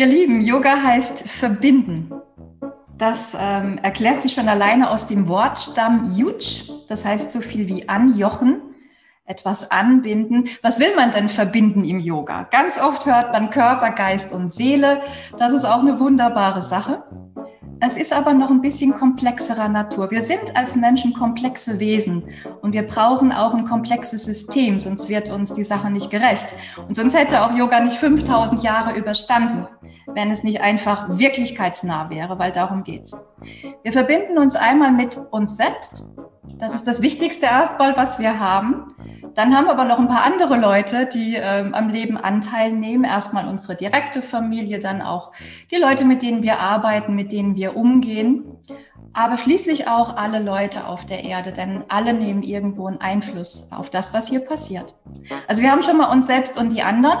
Ihr Lieben, Yoga heißt verbinden. Das ähm, erklärt sich schon alleine aus dem Wortstamm Yuj. Das heißt so viel wie anjochen, etwas anbinden. Was will man denn verbinden im Yoga? Ganz oft hört man Körper, Geist und Seele. Das ist auch eine wunderbare Sache. Es ist aber noch ein bisschen komplexerer Natur. Wir sind als Menschen komplexe Wesen und wir brauchen auch ein komplexes System, sonst wird uns die Sache nicht gerecht. Und sonst hätte auch Yoga nicht 5000 Jahre überstanden, wenn es nicht einfach wirklichkeitsnah wäre, weil darum geht's. Wir verbinden uns einmal mit uns selbst. Das ist das wichtigste erstmal, was wir haben. Dann haben wir aber noch ein paar andere Leute, die ähm, am Leben Anteil nehmen. Erstmal unsere direkte Familie, dann auch die Leute, mit denen wir arbeiten, mit denen wir umgehen. Aber schließlich auch alle Leute auf der Erde, denn alle nehmen irgendwo einen Einfluss auf das, was hier passiert. Also wir haben schon mal uns selbst und die anderen.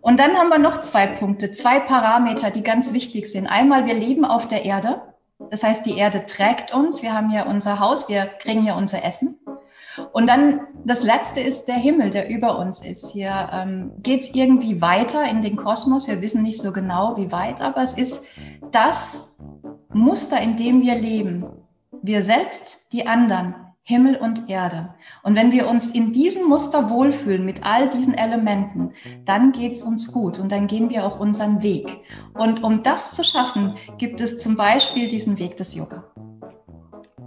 Und dann haben wir noch zwei Punkte, zwei Parameter, die ganz wichtig sind. Einmal, wir leben auf der Erde. Das heißt, die Erde trägt uns. Wir haben hier unser Haus, wir kriegen hier unser Essen. Und dann das Letzte ist der Himmel, der über uns ist. Hier ähm, geht es irgendwie weiter in den Kosmos. Wir wissen nicht so genau, wie weit, aber es ist das Muster, in dem wir leben. Wir selbst, die anderen, Himmel und Erde. Und wenn wir uns in diesem Muster wohlfühlen mit all diesen Elementen, dann geht es uns gut und dann gehen wir auch unseren Weg. Und um das zu schaffen, gibt es zum Beispiel diesen Weg des Yoga.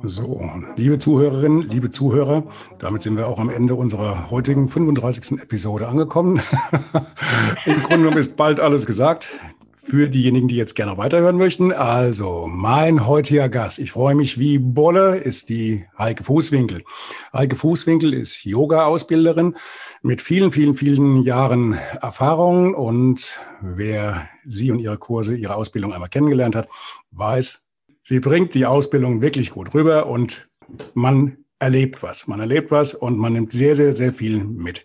So, liebe Zuhörerinnen, liebe Zuhörer, damit sind wir auch am Ende unserer heutigen 35. Episode angekommen. Im Grunde genommen ist bald alles gesagt. Für diejenigen, die jetzt gerne weiterhören möchten. Also, mein heutiger Gast, ich freue mich wie Bolle, ist die Heike Fußwinkel. Heike Fußwinkel ist Yoga-Ausbilderin mit vielen, vielen, vielen Jahren Erfahrung. Und wer sie und ihre Kurse, ihre Ausbildung einmal kennengelernt hat, weiß, Sie bringt die Ausbildung wirklich gut rüber und man erlebt was. Man erlebt was und man nimmt sehr, sehr, sehr viel mit.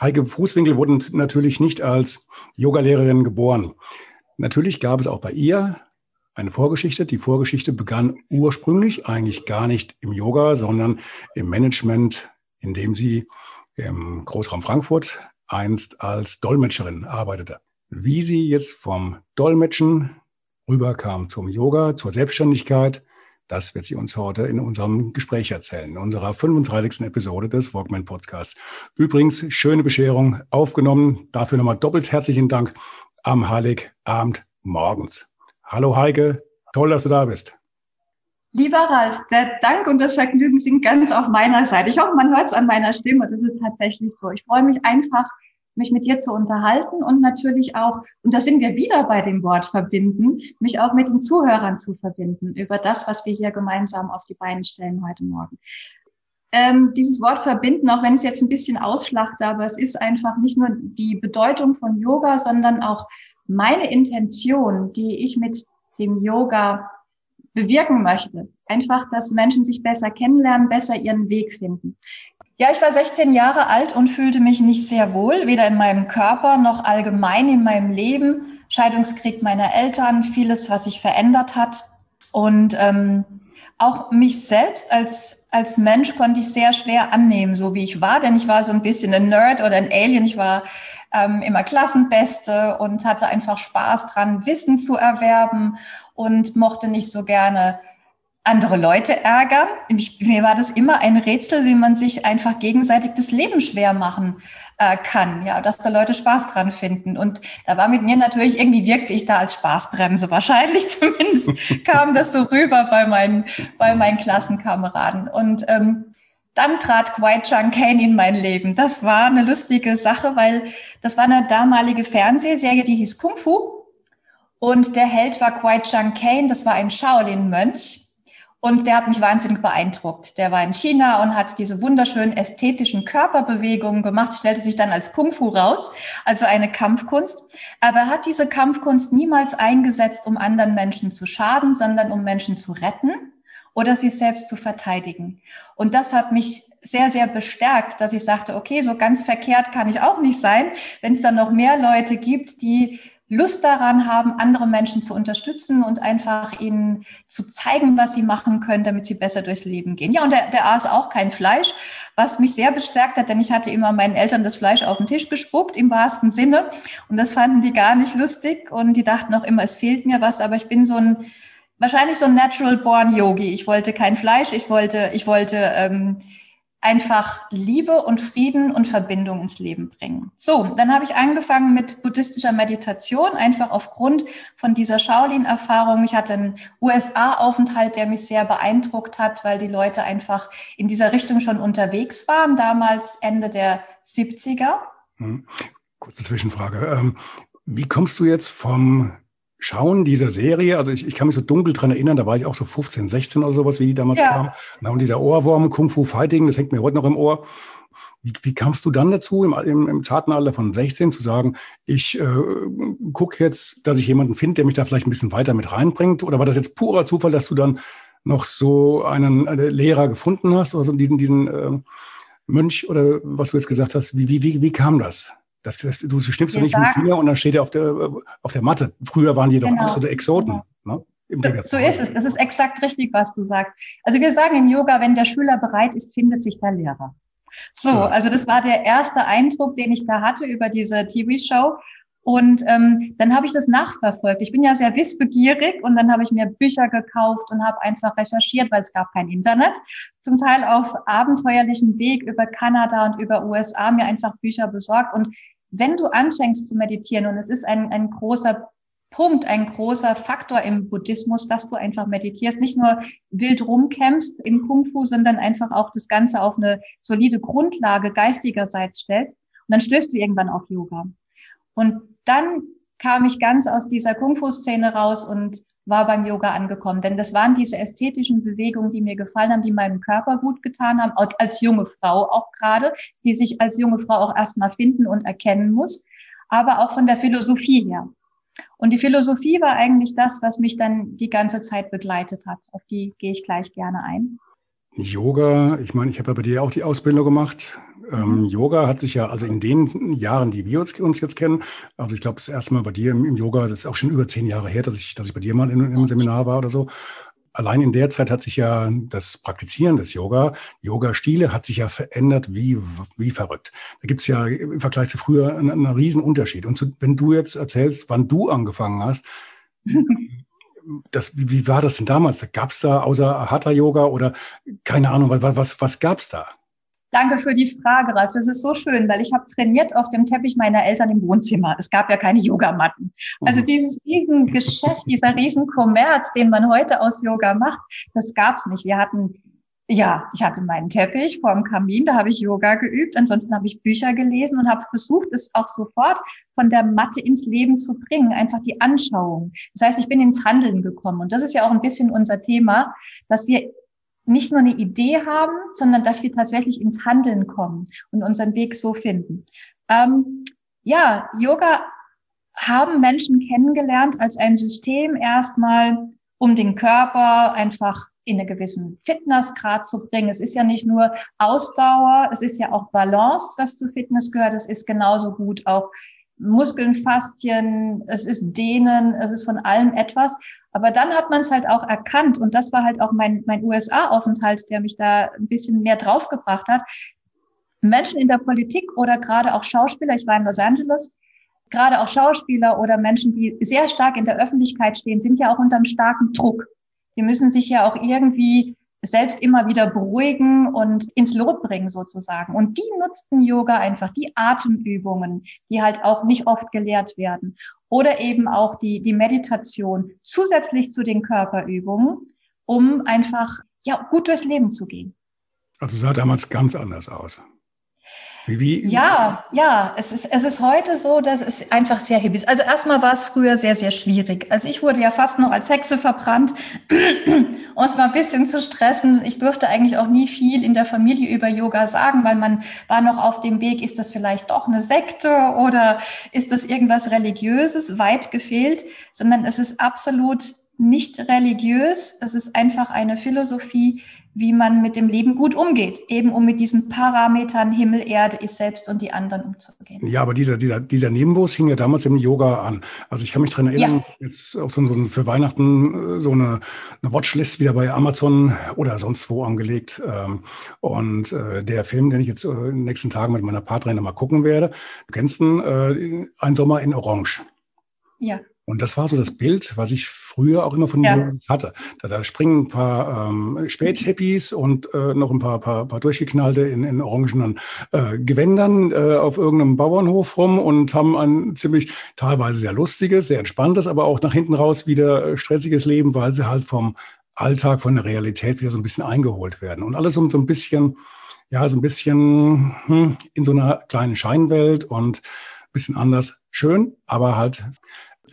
Heike Fußwinkel wurde natürlich nicht als Yogalehrerin geboren. Natürlich gab es auch bei ihr eine Vorgeschichte. Die Vorgeschichte begann ursprünglich eigentlich gar nicht im Yoga, sondern im Management, in dem sie im Großraum Frankfurt einst als Dolmetscherin arbeitete. Wie sie jetzt vom Dolmetschen rüberkam zum Yoga, zur Selbstständigkeit. Das wird sie uns heute in unserem Gespräch erzählen, in unserer 35. Episode des Walkman Podcasts. Übrigens, schöne Bescherung aufgenommen. Dafür nochmal doppelt herzlichen Dank am Heiligabend morgens. Hallo Heike, toll, dass du da bist. Lieber Ralf, der Dank und das Vergnügen sind ganz auf meiner Seite. Ich hoffe, man hört es an meiner Stimme. Das ist tatsächlich so. Ich freue mich einfach, mich mit dir zu unterhalten und natürlich auch, und da sind wir wieder bei dem Wort verbinden, mich auch mit den Zuhörern zu verbinden über das, was wir hier gemeinsam auf die Beine stellen heute Morgen. Ähm, dieses Wort verbinden, auch wenn es jetzt ein bisschen ausschlachte, aber es ist einfach nicht nur die Bedeutung von Yoga, sondern auch meine Intention, die ich mit dem Yoga bewirken möchte. Einfach, dass Menschen sich besser kennenlernen, besser ihren Weg finden. Ja, ich war 16 Jahre alt und fühlte mich nicht sehr wohl, weder in meinem Körper noch allgemein in meinem Leben. Scheidungskrieg meiner Eltern, vieles, was sich verändert hat. Und ähm, auch mich selbst als, als Mensch konnte ich sehr schwer annehmen, so wie ich war, denn ich war so ein bisschen ein Nerd oder ein Alien. Ich war ähm, immer Klassenbeste und hatte einfach Spaß dran, Wissen zu erwerben und mochte nicht so gerne andere Leute ärgern. Ich, mir war das immer ein Rätsel, wie man sich einfach gegenseitig das Leben schwer machen äh, kann, ja, dass da Leute Spaß dran finden. Und da war mit mir natürlich irgendwie wirkte ich da als Spaßbremse. Wahrscheinlich zumindest kam das so rüber bei meinen, bei meinen Klassenkameraden. Und ähm, dann trat Kwai Chang Kane in mein Leben. Das war eine lustige Sache, weil das war eine damalige Fernsehserie, die hieß Kung Fu. Und der Held war Kwai Chang Kane, das war ein Shaolin-Mönch. Und der hat mich wahnsinnig beeindruckt. Der war in China und hat diese wunderschönen ästhetischen Körperbewegungen gemacht, stellte sich dann als Kung Fu raus, also eine Kampfkunst. Aber er hat diese Kampfkunst niemals eingesetzt, um anderen Menschen zu schaden, sondern um Menschen zu retten oder sich selbst zu verteidigen. Und das hat mich sehr, sehr bestärkt, dass ich sagte, okay, so ganz verkehrt kann ich auch nicht sein, wenn es dann noch mehr Leute gibt, die Lust daran haben, andere Menschen zu unterstützen und einfach ihnen zu zeigen, was sie machen können, damit sie besser durchs Leben gehen. Ja, und der, der aß auch kein Fleisch, was mich sehr bestärkt hat, denn ich hatte immer meinen Eltern das Fleisch auf den Tisch gespuckt, im wahrsten Sinne. Und das fanden die gar nicht lustig und die dachten auch immer, es fehlt mir was, aber ich bin so ein, wahrscheinlich so ein natural born Yogi. Ich wollte kein Fleisch, ich wollte, ich wollte, ähm, einfach Liebe und Frieden und Verbindung ins Leben bringen. So, dann habe ich angefangen mit buddhistischer Meditation, einfach aufgrund von dieser Shaolin-Erfahrung. Ich hatte einen USA-Aufenthalt, der mich sehr beeindruckt hat, weil die Leute einfach in dieser Richtung schon unterwegs waren, damals Ende der 70er. Hm. Kurze Zwischenfrage. Ähm, wie kommst du jetzt vom Schauen dieser Serie, also ich, ich kann mich so dunkel dran erinnern, da war ich auch so 15, 16 oder sowas, wie die damals ja. kam. Na, und dieser Ohrwurm, Kung Fu Fighting, das hängt mir heute noch im Ohr. Wie, wie kamst du dann dazu, im, im, im zarten Alter von 16 zu sagen, ich äh, gucke jetzt, dass ich jemanden finde, der mich da vielleicht ein bisschen weiter mit reinbringt? Oder war das jetzt purer Zufall, dass du dann noch so einen äh, Lehrer gefunden hast oder so diesen, diesen äh, Mönch oder was du jetzt gesagt hast? Wie, wie, wie, wie kam das? Das, das, du schnippst ja nicht mit dem Finger und dann steht er auf der, auf der Matte. Früher waren die doch genau. absolute Exoten. Genau. Ne? So ist es. Das ist exakt richtig, was du sagst. Also wir sagen im Yoga, wenn der Schüler bereit ist, findet sich der Lehrer. So, also das war der erste Eindruck, den ich da hatte über diese TV-Show. Und ähm, dann habe ich das nachverfolgt. Ich bin ja sehr wissbegierig und dann habe ich mir Bücher gekauft und habe einfach recherchiert, weil es gab kein Internet. Zum Teil auf abenteuerlichen Weg über Kanada und über USA mir einfach Bücher besorgt. Und wenn du anfängst zu meditieren, und es ist ein, ein großer Punkt, ein großer Faktor im Buddhismus, dass du einfach meditierst, nicht nur wild rumkämpfst im Kung Fu, sondern einfach auch das Ganze auf eine solide Grundlage geistigerseits stellst. Und dann stößt du irgendwann auf Yoga. Und dann kam ich ganz aus dieser Kung Fu Szene raus und war beim Yoga angekommen. Denn das waren diese ästhetischen Bewegungen, die mir gefallen haben, die meinem Körper gut getan haben, als junge Frau auch gerade, die sich als junge Frau auch erstmal finden und erkennen muss, aber auch von der Philosophie her. Und die Philosophie war eigentlich das, was mich dann die ganze Zeit begleitet hat. Auf die gehe ich gleich gerne ein. Yoga, ich meine, ich habe ja bei dir auch die Ausbildung gemacht. Ähm. Yoga hat sich ja, also in den Jahren, die wir uns, jetzt kennen, also ich glaube, das erste Mal bei dir im, im, Yoga, das ist auch schon über zehn Jahre her, dass ich, dass ich bei dir mal in, im Seminar war oder so. Allein in der Zeit hat sich ja das Praktizieren des Yoga, Yoga-Stile hat sich ja verändert wie, wie verrückt. Da gibt's ja im Vergleich zu früher einen, einen riesen Unterschied. Und zu, wenn du jetzt erzählst, wann du angefangen hast, das, wie, war das denn damals? Gab's da außer Hatha-Yoga oder keine Ahnung, was, was, was gab's da? Danke für die Frage, Ralf. Das ist so schön, weil ich habe trainiert auf dem Teppich meiner Eltern im Wohnzimmer. Es gab ja keine Yogamatten. Also mhm. dieses Riesengeschäft, dieser Riesenkommerz, den man heute aus Yoga macht, das gab's nicht. Wir hatten, ja, ich hatte meinen Teppich vor dem Kamin, da habe ich Yoga geübt. Ansonsten habe ich Bücher gelesen und habe versucht, es auch sofort von der Matte ins Leben zu bringen. Einfach die Anschauung. Das heißt, ich bin ins Handeln gekommen. Und das ist ja auch ein bisschen unser Thema, dass wir nicht nur eine Idee haben, sondern dass wir tatsächlich ins Handeln kommen und unseren Weg so finden. Ähm, ja, Yoga haben Menschen kennengelernt als ein System erstmal, um den Körper einfach in einen gewissen Fitnessgrad zu bringen. Es ist ja nicht nur Ausdauer, es ist ja auch Balance, was zu Fitness gehört. Es ist genauso gut auch Muskeln, Faszien, es ist Dehnen, es ist von allem etwas. Aber dann hat man es halt auch erkannt und das war halt auch mein, mein USA-Aufenthalt, der mich da ein bisschen mehr draufgebracht hat. Menschen in der Politik oder gerade auch Schauspieler, ich war in Los Angeles, gerade auch Schauspieler oder Menschen, die sehr stark in der Öffentlichkeit stehen, sind ja auch unter einem starken Druck. Die müssen sich ja auch irgendwie selbst immer wieder beruhigen und ins Lot bringen sozusagen. Und die nutzten Yoga einfach, die Atemübungen, die halt auch nicht oft gelehrt werden. Oder eben auch die, die Meditation zusätzlich zu den Körperübungen, um einfach ja, gut durchs Leben zu gehen. Also sah damals ganz anders aus. Wie? Ja, ja, es ist, es ist heute so, dass es einfach sehr hip ist. Also erstmal war es früher sehr, sehr schwierig. Also ich wurde ja fast noch als Hexe verbrannt, um es mal ein bisschen zu stressen. Ich durfte eigentlich auch nie viel in der Familie über Yoga sagen, weil man war noch auf dem Weg, ist das vielleicht doch eine Sekte oder ist das irgendwas Religiöses? Weit gefehlt, sondern es ist absolut nicht religiös. Es ist einfach eine Philosophie, wie man mit dem Leben gut umgeht, eben um mit diesen Parametern Himmel, Erde, ich selbst und die anderen umzugehen. Ja, aber dieser, dieser, dieser Nebenbus hing ja damals im Yoga an. Also ich kann mich daran erinnern, ja. jetzt auch so, so für Weihnachten äh, so eine, eine Watchlist wieder bei Amazon oder sonst wo angelegt. Ähm, und äh, der Film, den ich jetzt äh, in den nächsten Tagen mit meiner Partnerin mal gucken werde, du kennst ihn, Ein Sommer in Orange. Ja. Und das war so das Bild, was ich früher auch immer von ja. mir hatte. Da, da springen ein paar ähm, Späthippies und äh, noch ein paar, paar, paar durchgeknallte in, in orangenen äh, Gewändern äh, auf irgendeinem Bauernhof rum und haben ein ziemlich teilweise sehr lustiges, sehr entspanntes, aber auch nach hinten raus wieder äh, stressiges Leben, weil sie halt vom Alltag, von der Realität wieder so ein bisschen eingeholt werden. Und alles um so ein bisschen, ja, so ein bisschen hm, in so einer kleinen Scheinwelt und ein bisschen anders. Schön, aber halt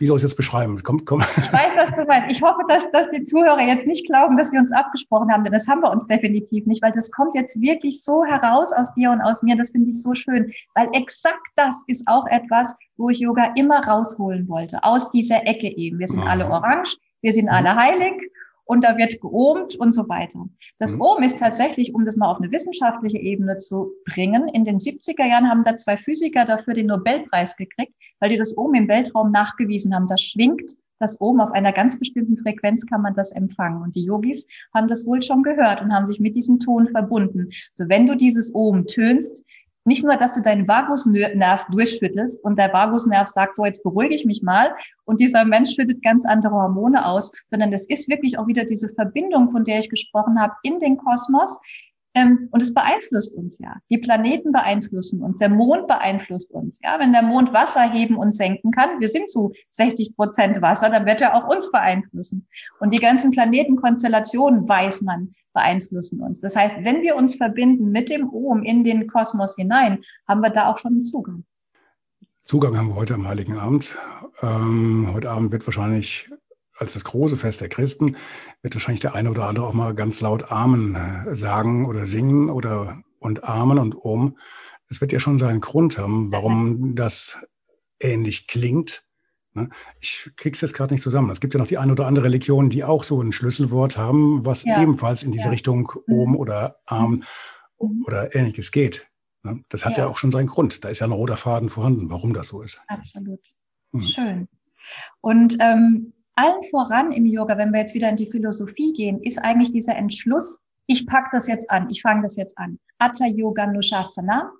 wie soll ich es jetzt beschreiben? Komm, komm. Ich weiß, was du meinst. Ich hoffe, dass, dass die Zuhörer jetzt nicht glauben, dass wir uns abgesprochen haben, denn das haben wir uns definitiv nicht, weil das kommt jetzt wirklich so heraus aus dir und aus mir. Das finde ich so schön, weil exakt das ist auch etwas, wo ich Yoga immer rausholen wollte, aus dieser Ecke eben. Wir sind mhm. alle orange, wir sind mhm. alle heilig und da wird geohmt und so weiter. Das mhm. Ohm ist tatsächlich, um das mal auf eine wissenschaftliche Ebene zu bringen, in den 70er Jahren haben da zwei Physiker dafür den Nobelpreis gekriegt, weil die das Ohm im Weltraum nachgewiesen haben. Das schwingt das Ohm auf einer ganz bestimmten Frequenz kann man das empfangen. Und die Yogis haben das wohl schon gehört und haben sich mit diesem Ton verbunden. So, wenn du dieses Ohm tönst, nicht nur, dass du deinen Vagusnerv durchschüttelst und der Vagusnerv sagt, so jetzt beruhige ich mich mal und dieser Mensch schüttet ganz andere Hormone aus, sondern es ist wirklich auch wieder diese Verbindung, von der ich gesprochen habe, in den Kosmos, und es beeinflusst uns ja. Die Planeten beeinflussen uns, der Mond beeinflusst uns. Ja, wenn der Mond Wasser heben und senken kann, wir sind zu 60 Prozent Wasser, dann wird er auch uns beeinflussen. Und die ganzen Planetenkonstellationen, weiß man, beeinflussen uns. Das heißt, wenn wir uns verbinden mit dem Ohm in den Kosmos hinein, haben wir da auch schon einen Zugang. Zugang haben wir heute am Heiligen Abend. Ähm, heute Abend wird wahrscheinlich als das große Fest der Christen, wird wahrscheinlich der eine oder andere auch mal ganz laut Amen äh, sagen oder singen oder und Amen und Um. Es wird ja schon seinen Grund haben, warum das ähnlich klingt. Ne? Ich krieg's jetzt gerade nicht zusammen. Es gibt ja noch die eine oder andere Religion, die auch so ein Schlüsselwort haben, was ja. ebenfalls in diese ja. Richtung Om oder Arm mhm. oder ähnliches geht. Ne? Das hat ja. ja. auch schon seinen Grund. Da ist ja ein roter Faden vorhanden, warum das so ist. Absolut. Mhm. Schön. Und ähm, allen voran im Yoga, wenn wir jetzt wieder in die Philosophie gehen, ist eigentlich dieser Entschluss, ich pack das jetzt an, ich fange das jetzt an. Atta Yoga Nushasana.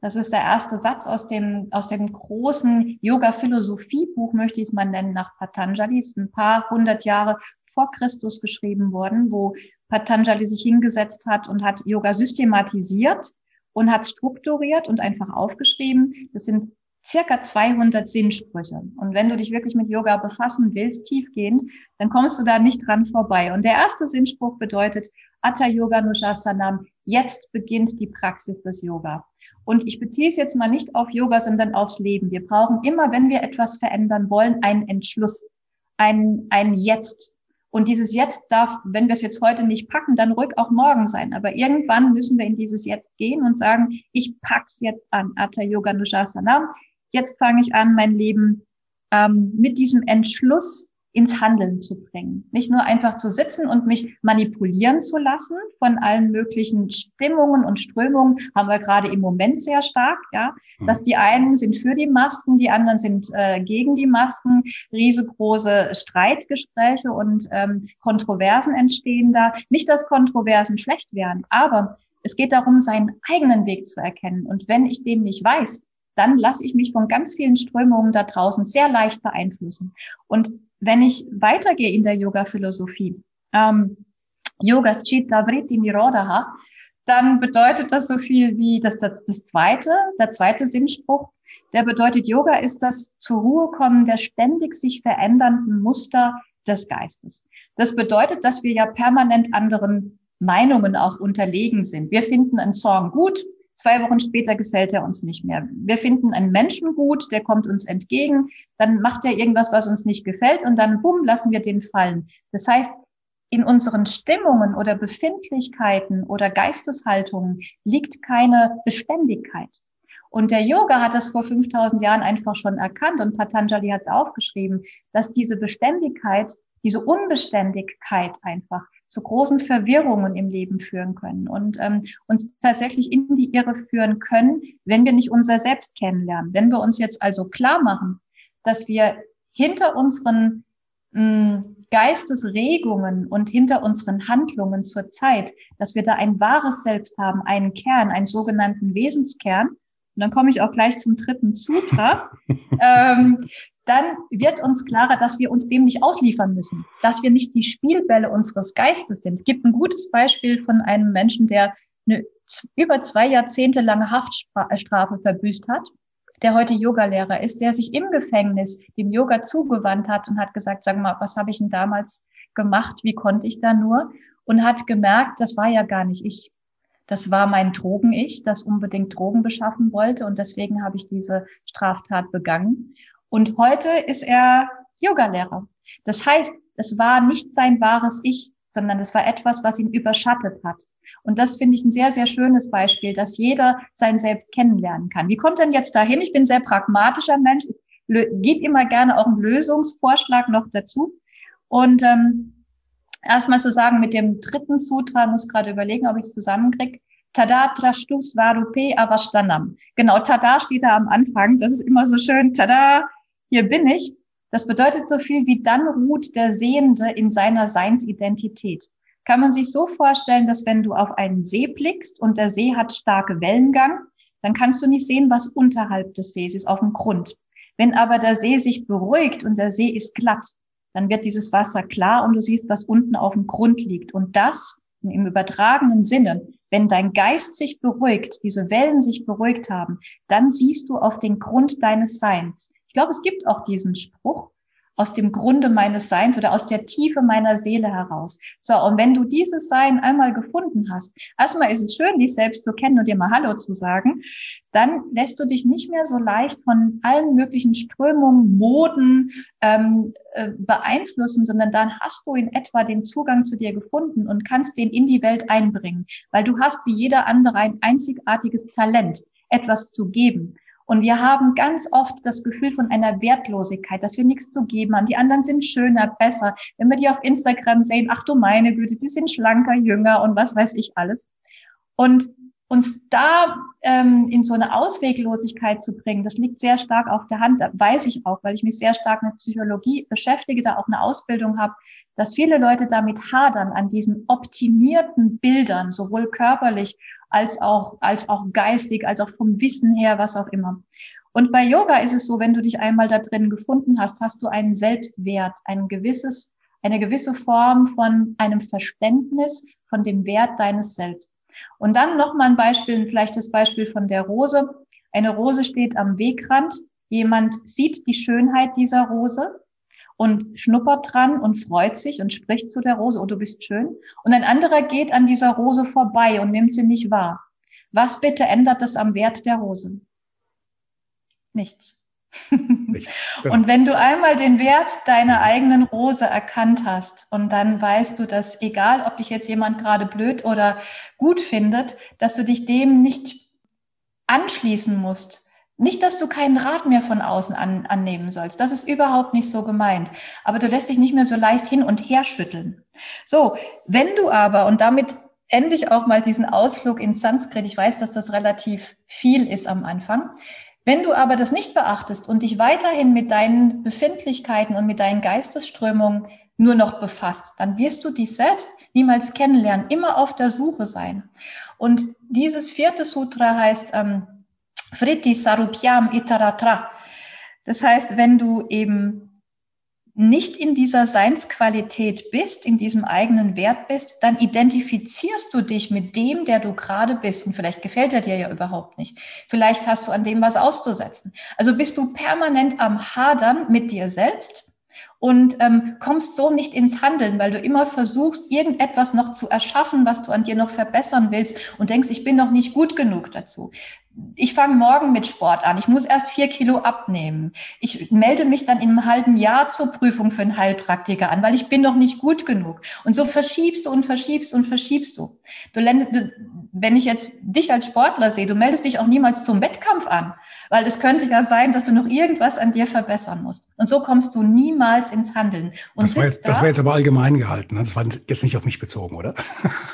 Das ist der erste Satz aus dem, aus dem großen Yoga-Philosophie-Buch, möchte ich es mal nennen, nach Patanjali. Ist ein paar hundert Jahre vor Christus geschrieben worden, wo Patanjali sich hingesetzt hat und hat Yoga systematisiert und hat strukturiert und einfach aufgeschrieben. Das sind circa 200 Sinnsprüche. Und wenn du dich wirklich mit Yoga befassen willst, tiefgehend, dann kommst du da nicht dran vorbei. Und der erste Sinnspruch bedeutet Atta Yoga Nushasanam. Jetzt beginnt die Praxis des Yoga. Und ich beziehe es jetzt mal nicht auf Yoga, sondern aufs Leben. Wir brauchen immer, wenn wir etwas verändern wollen, einen Entschluss, ein, ein Jetzt. Und dieses Jetzt darf, wenn wir es jetzt heute nicht packen, dann ruhig auch morgen sein. Aber irgendwann müssen wir in dieses Jetzt gehen und sagen, ich pack's jetzt an. Atta Yoga Nushasanam jetzt fange ich an, mein Leben ähm, mit diesem Entschluss ins Handeln zu bringen. Nicht nur einfach zu sitzen und mich manipulieren zu lassen von allen möglichen Stimmungen und Strömungen, haben wir gerade im Moment sehr stark, ja, mhm. dass die einen sind für die Masken, die anderen sind äh, gegen die Masken, riesengroße Streitgespräche und ähm, Kontroversen entstehen da. Nicht, dass Kontroversen schlecht wären, aber es geht darum, seinen eigenen Weg zu erkennen. Und wenn ich den nicht weiß, dann lasse ich mich von ganz vielen Strömungen da draußen sehr leicht beeinflussen. Und wenn ich weitergehe in der Yoga-Philosophie, ähm, Yogas Chitta Vritti Nirodha, dann bedeutet das so viel wie das, das, das zweite, der zweite Sinnspruch, der bedeutet, Yoga ist das zur Ruhe kommen der ständig sich verändernden Muster des Geistes. Das bedeutet, dass wir ja permanent anderen Meinungen auch unterlegen sind. Wir finden einen Song gut, Zwei Wochen später gefällt er uns nicht mehr. Wir finden einen Menschen gut, der kommt uns entgegen, dann macht er irgendwas, was uns nicht gefällt und dann, wumm, lassen wir den fallen. Das heißt, in unseren Stimmungen oder Befindlichkeiten oder Geisteshaltungen liegt keine Beständigkeit. Und der Yoga hat das vor 5000 Jahren einfach schon erkannt und Patanjali hat es aufgeschrieben, dass diese Beständigkeit, diese Unbeständigkeit einfach zu großen Verwirrungen im Leben führen können und ähm, uns tatsächlich in die Irre führen können, wenn wir nicht unser Selbst kennenlernen. Wenn wir uns jetzt also klar machen, dass wir hinter unseren mh, hm, Geistesregungen und hinter unseren Handlungen zur Zeit, dass wir da ein wahres Selbst haben, einen Kern, einen sogenannten Wesenskern. Und dann komme ich auch gleich zum dritten Sutra. ähm, dann wird uns klarer, dass wir uns dem nicht ausliefern müssen, dass wir nicht die Spielbälle unseres Geistes sind. Es gibt ein gutes Beispiel von einem Menschen, der eine über zwei Jahrzehnte lange Haftstrafe verbüßt hat, der heute Yogalehrer ist, der sich im Gefängnis dem Yoga zugewandt hat und hat gesagt, sag mal, was habe ich denn damals gemacht? Wie konnte ich da nur? Und hat gemerkt, das war ja gar nicht ich. Das war mein Drogen-Ich, das unbedingt Drogen beschaffen wollte und deswegen habe ich diese Straftat begangen. Und heute ist er Yogalehrer. Das heißt, es war nicht sein wahres Ich, sondern es war etwas, was ihn überschattet hat. Und das finde ich ein sehr, sehr schönes Beispiel, dass jeder sein Selbst kennenlernen kann. Wie kommt denn jetzt dahin? Ich bin sehr pragmatischer Mensch. Ich gebe immer gerne auch einen Lösungsvorschlag noch dazu. Und ähm, erstmal zu sagen, mit dem dritten Sutra, muss gerade überlegen, ob ich es zusammenkriege. Tada trashtus varupe avashtanam. Genau, Tada steht da am Anfang. Das ist immer so schön. Tada, hier bin ich. Das bedeutet so viel wie dann ruht der Sehende in seiner Seinsidentität. Kann man sich so vorstellen, dass wenn du auf einen See blickst und der See hat starke Wellengang, dann kannst du nicht sehen, was unterhalb des Sees ist, auf dem Grund. Wenn aber der See sich beruhigt und der See ist glatt, dann wird dieses Wasser klar und du siehst, was unten auf dem Grund liegt. Und das im übertragenen Sinne, wenn dein Geist sich beruhigt, diese Wellen sich beruhigt haben, dann siehst du auf den Grund deines Seins. Ich glaube, es gibt auch diesen Spruch aus dem Grunde meines Seins oder aus der Tiefe meiner Seele heraus. So, und wenn du dieses Sein einmal gefunden hast, erstmal ist es schön, dich selbst zu kennen und dir mal Hallo zu sagen, dann lässt du dich nicht mehr so leicht von allen möglichen Strömungen, Moden ähm, äh, beeinflussen, sondern dann hast du in etwa den Zugang zu dir gefunden und kannst den in die Welt einbringen, weil du hast wie jeder andere ein einzigartiges Talent, etwas zu geben. Und wir haben ganz oft das Gefühl von einer Wertlosigkeit, dass wir nichts zu geben haben. Die anderen sind schöner, besser. Wenn wir die auf Instagram sehen, ach du meine Güte, die sind schlanker, jünger und was weiß ich alles. Und uns da ähm, in so eine Ausweglosigkeit zu bringen, das liegt sehr stark auf der Hand, weiß ich auch, weil ich mich sehr stark mit Psychologie beschäftige, da auch eine Ausbildung habe, dass viele Leute damit hadern, an diesen optimierten Bildern, sowohl körperlich als auch, als auch geistig, als auch vom Wissen her, was auch immer. Und bei Yoga ist es so, wenn du dich einmal da drin gefunden hast, hast du einen Selbstwert, ein gewisses, eine gewisse Form von einem Verständnis von dem Wert deines Selbst. Und dann nochmal ein Beispiel, vielleicht das Beispiel von der Rose. Eine Rose steht am Wegrand. Jemand sieht die Schönheit dieser Rose und schnuppert dran und freut sich und spricht zu der Rose, oh, du bist schön. Und ein anderer geht an dieser Rose vorbei und nimmt sie nicht wahr. Was bitte ändert das am Wert der Rose? Nichts. Nichts. Genau. Und wenn du einmal den Wert deiner eigenen Rose erkannt hast und dann weißt du, dass egal, ob dich jetzt jemand gerade blöd oder gut findet, dass du dich dem nicht anschließen musst, nicht, dass du keinen Rat mehr von außen an, annehmen sollst. Das ist überhaupt nicht so gemeint. Aber du lässt dich nicht mehr so leicht hin und her schütteln. So, wenn du aber, und damit ende ich auch mal diesen Ausflug ins Sanskrit, ich weiß, dass das relativ viel ist am Anfang. Wenn du aber das nicht beachtest und dich weiterhin mit deinen Befindlichkeiten und mit deinen Geistesströmungen nur noch befasst, dann wirst du dich selbst niemals kennenlernen, immer auf der Suche sein. Und dieses vierte Sutra heißt, ähm, Fritti Sarupyam Itaratra. Das heißt, wenn du eben nicht in dieser Seinsqualität bist, in diesem eigenen Wert bist, dann identifizierst du dich mit dem, der du gerade bist. Und vielleicht gefällt er dir ja überhaupt nicht. Vielleicht hast du an dem was auszusetzen. Also bist du permanent am Hadern mit dir selbst und ähm, kommst so nicht ins Handeln, weil du immer versuchst, irgendetwas noch zu erschaffen, was du an dir noch verbessern willst und denkst, ich bin noch nicht gut genug dazu ich fange morgen mit Sport an. Ich muss erst vier Kilo abnehmen. Ich melde mich dann in einem halben Jahr zur Prüfung für einen Heilpraktiker an, weil ich bin noch nicht gut genug. Und so verschiebst du und verschiebst und verschiebst du. Du, du wenn ich jetzt dich als Sportler sehe, du meldest dich auch niemals zum Wettkampf an, weil es könnte ja sein, dass du noch irgendwas an dir verbessern musst. Und so kommst du niemals ins Handeln. Und das, war jetzt, da, das war jetzt aber allgemein gehalten. Ne? Das war jetzt nicht auf mich bezogen, oder?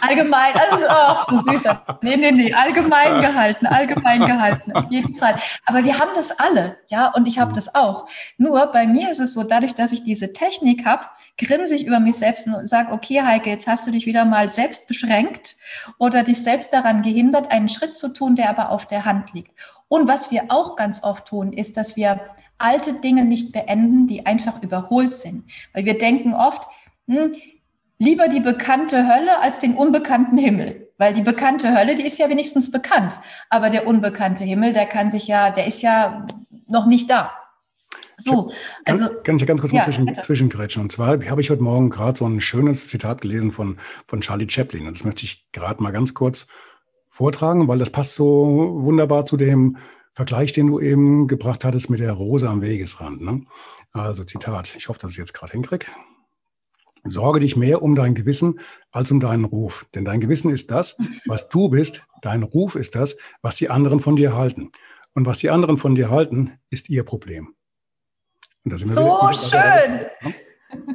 Allgemein, also oh, du Süßer. Nee, nee, nee, allgemein gehalten, allgemein gehalten, auf jeden Fall. Aber wir haben das alle, ja, und ich habe mhm. das auch. Nur bei mir ist es so, dadurch, dass ich diese Technik habe, grinse ich über mich selbst und sage, okay, Heike, jetzt hast du dich wieder mal selbst beschränkt oder dich selbst daran gehindert, einen Schritt zu tun, der aber auf der Hand liegt. Und was wir auch ganz oft tun, ist, dass wir alte Dinge nicht beenden, die einfach überholt sind. Weil wir denken oft, hm, lieber die bekannte Hölle als den unbekannten Himmel. Weil die bekannte Hölle, die ist ja wenigstens bekannt. Aber der unbekannte Himmel, der kann sich ja, der ist ja noch nicht da. So, also. Kann, kann ich ganz kurz ja, zwischen, zwischengrätschen? Und zwar habe ich heute Morgen gerade so ein schönes Zitat gelesen von, von Charlie Chaplin. Und das möchte ich gerade mal ganz kurz vortragen, weil das passt so wunderbar zu dem Vergleich, den du eben gebracht hattest mit der Rose am Wegesrand. Ne? Also Zitat, ich hoffe, dass ich jetzt gerade hinkriege. Sorge dich mehr um dein Gewissen als um deinen Ruf. Denn dein Gewissen ist das, was du bist. Dein Ruf ist das, was die anderen von dir halten. Und was die anderen von dir halten, ist ihr Problem. so schön.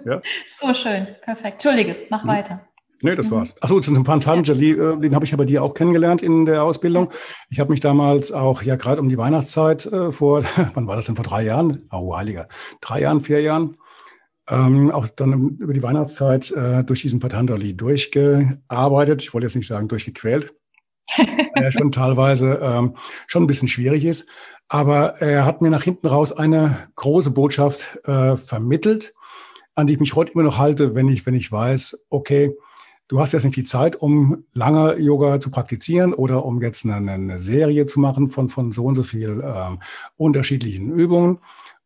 Ja? So schön. Perfekt. Entschuldige, mach hm. weiter. Nee, das mhm. war's. Achso, zu einem Pantanjali, äh, den habe ich aber dir auch kennengelernt in der Ausbildung. Ich habe mich damals auch, ja, gerade um die Weihnachtszeit äh, vor, wann war das denn, vor drei Jahren? Oh, heiliger. Drei Jahren, vier Jahren. Ähm, auch dann über die Weihnachtszeit äh, durch diesen Patanjali durchgearbeitet. Ich wollte jetzt nicht sagen durchgequält, der schon teilweise ähm, schon ein bisschen schwierig ist. Aber er hat mir nach hinten raus eine große Botschaft äh, vermittelt, an die ich mich heute immer noch halte, wenn ich, wenn ich weiß, okay, du hast jetzt nicht die Zeit, um lange Yoga zu praktizieren oder um jetzt eine, eine Serie zu machen von, von so und so viel ähm, unterschiedlichen Übungen.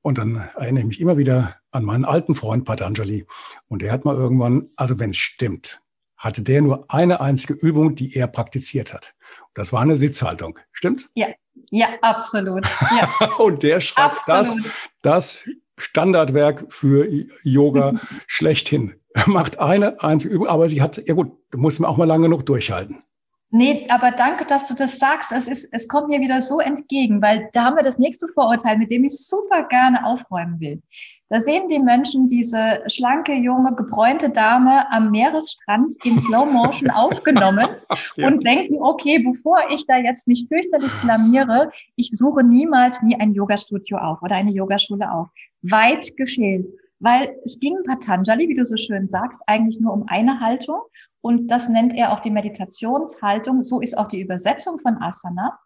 Und dann erinnere ich mich immer wieder an meinen alten Freund Patanjali. Und der hat mal irgendwann, also wenn es stimmt, hatte der nur eine einzige Übung, die er praktiziert hat. Das war eine Sitzhaltung. Stimmt's? Ja, ja, absolut. Ja. und der schreibt das, das Standardwerk für Yoga schlechthin. Macht eine einzige Übung, aber sie hat, ja gut, du musst man auch mal lange genug durchhalten. Nee, aber danke, dass du das sagst. Es, ist, es kommt mir wieder so entgegen, weil da haben wir das nächste Vorurteil, mit dem ich super gerne aufräumen will. Da sehen die Menschen diese schlanke, junge, gebräunte Dame am Meeresstrand in Slow Motion aufgenommen ja. und denken, okay, bevor ich da jetzt mich fürchterlich blamiere, ich suche niemals nie ein Yogastudio auf oder eine Yogaschule auf. Weit geschält. Weil es ging Patanjali, wie du so schön sagst, eigentlich nur um eine Haltung. Und das nennt er auch die Meditationshaltung. So ist auch die Übersetzung von Asana.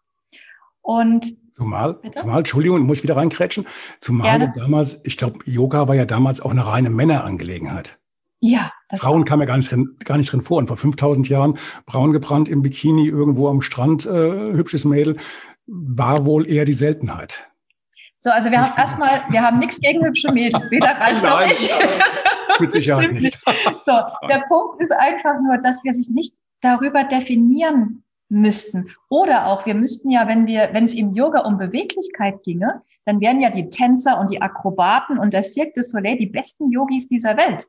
Und Zumal, zumal, Entschuldigung, muss ich wieder reinkrätschen. Zumal ja, damals, ich glaube, Yoga war ja damals auch eine reine Männerangelegenheit. Ja. Das Frauen kamen ja gar nicht, drin, gar nicht drin vor. Und vor 5000 Jahren braun gebrannt im Bikini irgendwo am Strand, äh, hübsches Mädel, war wohl eher die Seltenheit. So, also wir haben erstmal, wir haben nichts gegen hübsche Mädels, weder Ralf noch ich. Mit Sicherheit nicht. So, der Punkt ist einfach nur, dass wir sich nicht darüber definieren müssten. Oder auch, wir müssten ja, wenn wir, wenn es im Yoga um Beweglichkeit ginge, dann wären ja die Tänzer und die Akrobaten und der Cirque du Soleil die besten Yogis dieser Welt.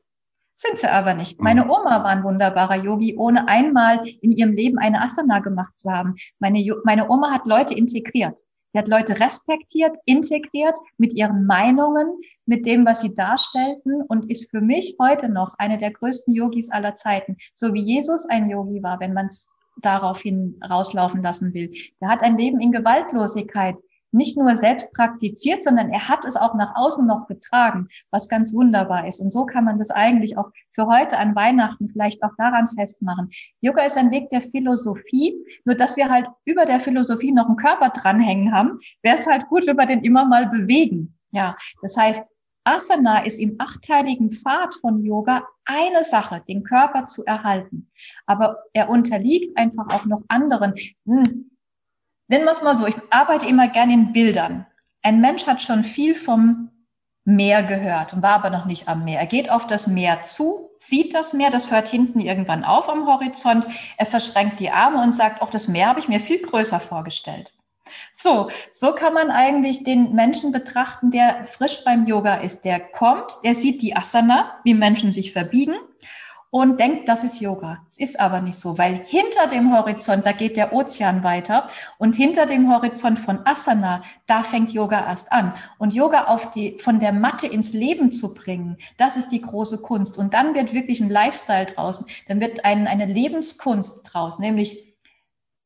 Sind sie aber nicht. Meine mhm. Oma war ein wunderbarer Yogi, ohne einmal in ihrem Leben eine Asana gemacht zu haben. Meine, meine Oma hat Leute integriert. Die hat Leute respektiert, integriert mit ihren Meinungen, mit dem, was sie darstellten und ist für mich heute noch eine der größten Yogis aller Zeiten. So wie Jesus ein Yogi war, wenn man es daraufhin rauslaufen lassen will. Der hat ein Leben in Gewaltlosigkeit nicht nur selbst praktiziert, sondern er hat es auch nach außen noch getragen, was ganz wunderbar ist. Und so kann man das eigentlich auch für heute an Weihnachten vielleicht auch daran festmachen. Yoga ist ein Weg der Philosophie, nur dass wir halt über der Philosophie noch einen Körper dranhängen haben, wäre es halt gut, wenn wir den immer mal bewegen. Ja, das heißt, Asana ist im achteiligen Pfad von Yoga eine Sache, den Körper zu erhalten. Aber er unterliegt einfach auch noch anderen. Hm. Nennen wir es mal so, ich arbeite immer gerne in Bildern. Ein Mensch hat schon viel vom Meer gehört und war aber noch nicht am Meer. Er geht auf das Meer zu, sieht das Meer, das hört hinten irgendwann auf am Horizont. Er verschränkt die Arme und sagt, auch das Meer habe ich mir viel größer vorgestellt. So, so kann man eigentlich den Menschen betrachten, der frisch beim Yoga ist. Der kommt, der sieht die Asana, wie Menschen sich verbiegen und denkt, das ist Yoga. Es ist aber nicht so, weil hinter dem Horizont, da geht der Ozean weiter und hinter dem Horizont von Asana, da fängt Yoga erst an. Und Yoga auf die, von der Matte ins Leben zu bringen, das ist die große Kunst. Und dann wird wirklich ein Lifestyle draußen, dann wird ein, eine Lebenskunst draußen, nämlich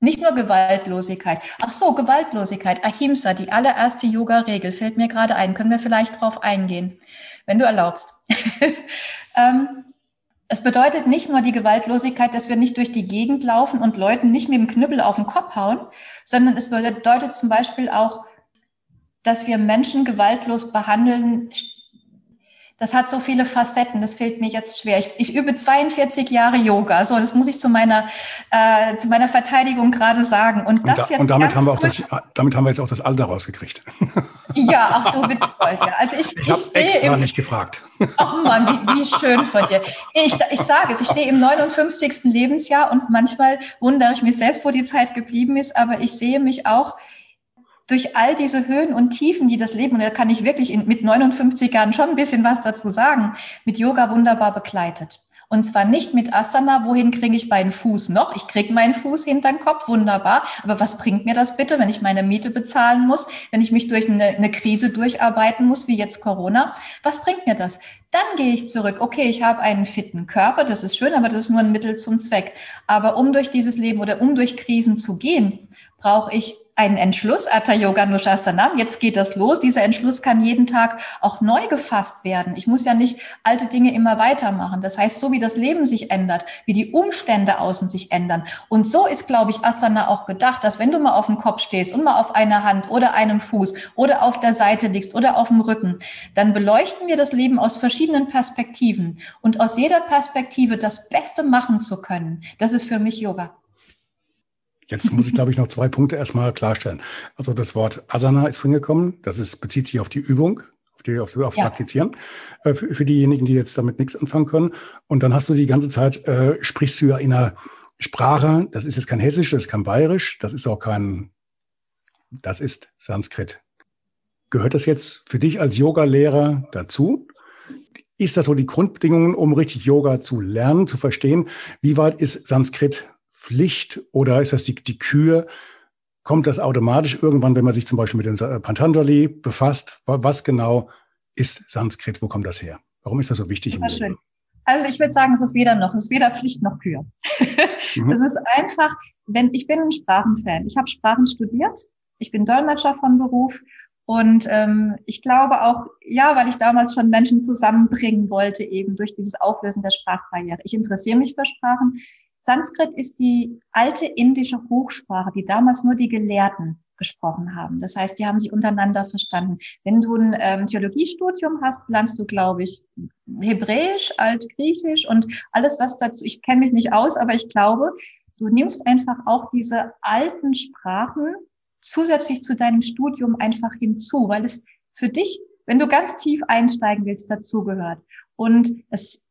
nicht nur Gewaltlosigkeit. Ach so, Gewaltlosigkeit, Ahimsa, die allererste Yoga-Regel, fällt mir gerade ein. Können wir vielleicht drauf eingehen, wenn du erlaubst. ähm, es bedeutet nicht nur die Gewaltlosigkeit, dass wir nicht durch die Gegend laufen und Leuten nicht mit dem Knüppel auf den Kopf hauen, sondern es bedeutet zum Beispiel auch, dass wir Menschen gewaltlos behandeln, das hat so viele Facetten, das fällt mir jetzt schwer. Ich, ich übe 42 Jahre Yoga, so das muss ich zu meiner äh, zu meiner Verteidigung gerade sagen. Und das und da, jetzt und damit haben wir auch das, damit haben wir jetzt auch das Alter rausgekriegt. Ja, ach du Witzbold, ja. Also ich, ich, ich habe extra im, nicht gefragt. Ach Mann, wie, wie schön von dir. Ich, ich sage es, ich stehe im 59. Lebensjahr und manchmal wundere ich mich selbst, wo die Zeit geblieben ist, aber ich sehe mich auch durch all diese Höhen und Tiefen, die das Leben, und da kann ich wirklich in, mit 59 Jahren schon ein bisschen was dazu sagen, mit Yoga wunderbar begleitet. Und zwar nicht mit Asana, wohin kriege ich meinen Fuß noch? Ich kriege meinen Fuß hinter den Kopf, wunderbar. Aber was bringt mir das bitte, wenn ich meine Miete bezahlen muss, wenn ich mich durch eine, eine Krise durcharbeiten muss, wie jetzt Corona? Was bringt mir das? Dann gehe ich zurück. Okay, ich habe einen fitten Körper, das ist schön, aber das ist nur ein Mittel zum Zweck. Aber um durch dieses Leben oder um durch Krisen zu gehen, brauche ich einen Entschluss, Atta Yoga Nushasanam, jetzt geht das los. Dieser Entschluss kann jeden Tag auch neu gefasst werden. Ich muss ja nicht alte Dinge immer weitermachen. Das heißt, so wie das Leben sich ändert, wie die Umstände außen sich ändern. Und so ist, glaube ich, Asana auch gedacht, dass wenn du mal auf dem Kopf stehst und mal auf einer Hand oder einem Fuß oder auf der Seite liegst oder auf dem Rücken, dann beleuchten wir das Leben aus verschiedenen Perspektiven. Und aus jeder Perspektive das Beste machen zu können, das ist für mich Yoga. Jetzt muss ich, glaube ich, noch zwei Punkte erstmal klarstellen. Also das Wort Asana ist vorhin gekommen. Das ist, bezieht sich auf die Übung, auf, die, auf, auf ja. Praktizieren, äh, für, für, diejenigen, die jetzt damit nichts anfangen können. Und dann hast du die ganze Zeit, äh, sprichst du ja in einer Sprache, das ist jetzt kein Hessisch, das ist kein Bayerisch, das ist auch kein, das ist Sanskrit. Gehört das jetzt für dich als Yoga-Lehrer dazu? Ist das so die Grundbedingungen, um richtig Yoga zu lernen, zu verstehen? Wie weit ist Sanskrit Pflicht oder ist das die, die Kür? Kommt das automatisch irgendwann, wenn man sich zum Beispiel mit dem Patanjali befasst? Was genau ist Sanskrit? Wo kommt das her? Warum ist das so wichtig? Im schön. Also ich würde sagen, es ist weder noch, es ist weder Pflicht noch Kür. mhm. Es ist einfach, wenn ich bin ein Sprachenfan. Ich habe Sprachen studiert. Ich bin Dolmetscher von Beruf und ähm, ich glaube auch, ja, weil ich damals schon Menschen zusammenbringen wollte, eben durch dieses Auflösen der Sprachbarriere. Ich interessiere mich für Sprachen. Sanskrit ist die alte indische Hochsprache, die damals nur die Gelehrten gesprochen haben. Das heißt, die haben sich untereinander verstanden. Wenn du ein ähm, Theologiestudium hast, lernst du, glaube ich, Hebräisch, Altgriechisch und alles, was dazu, ich kenne mich nicht aus, aber ich glaube, du nimmst einfach auch diese alten Sprachen zusätzlich zu deinem Studium einfach hinzu, weil es für dich, wenn du ganz tief einsteigen willst, dazugehört. Und es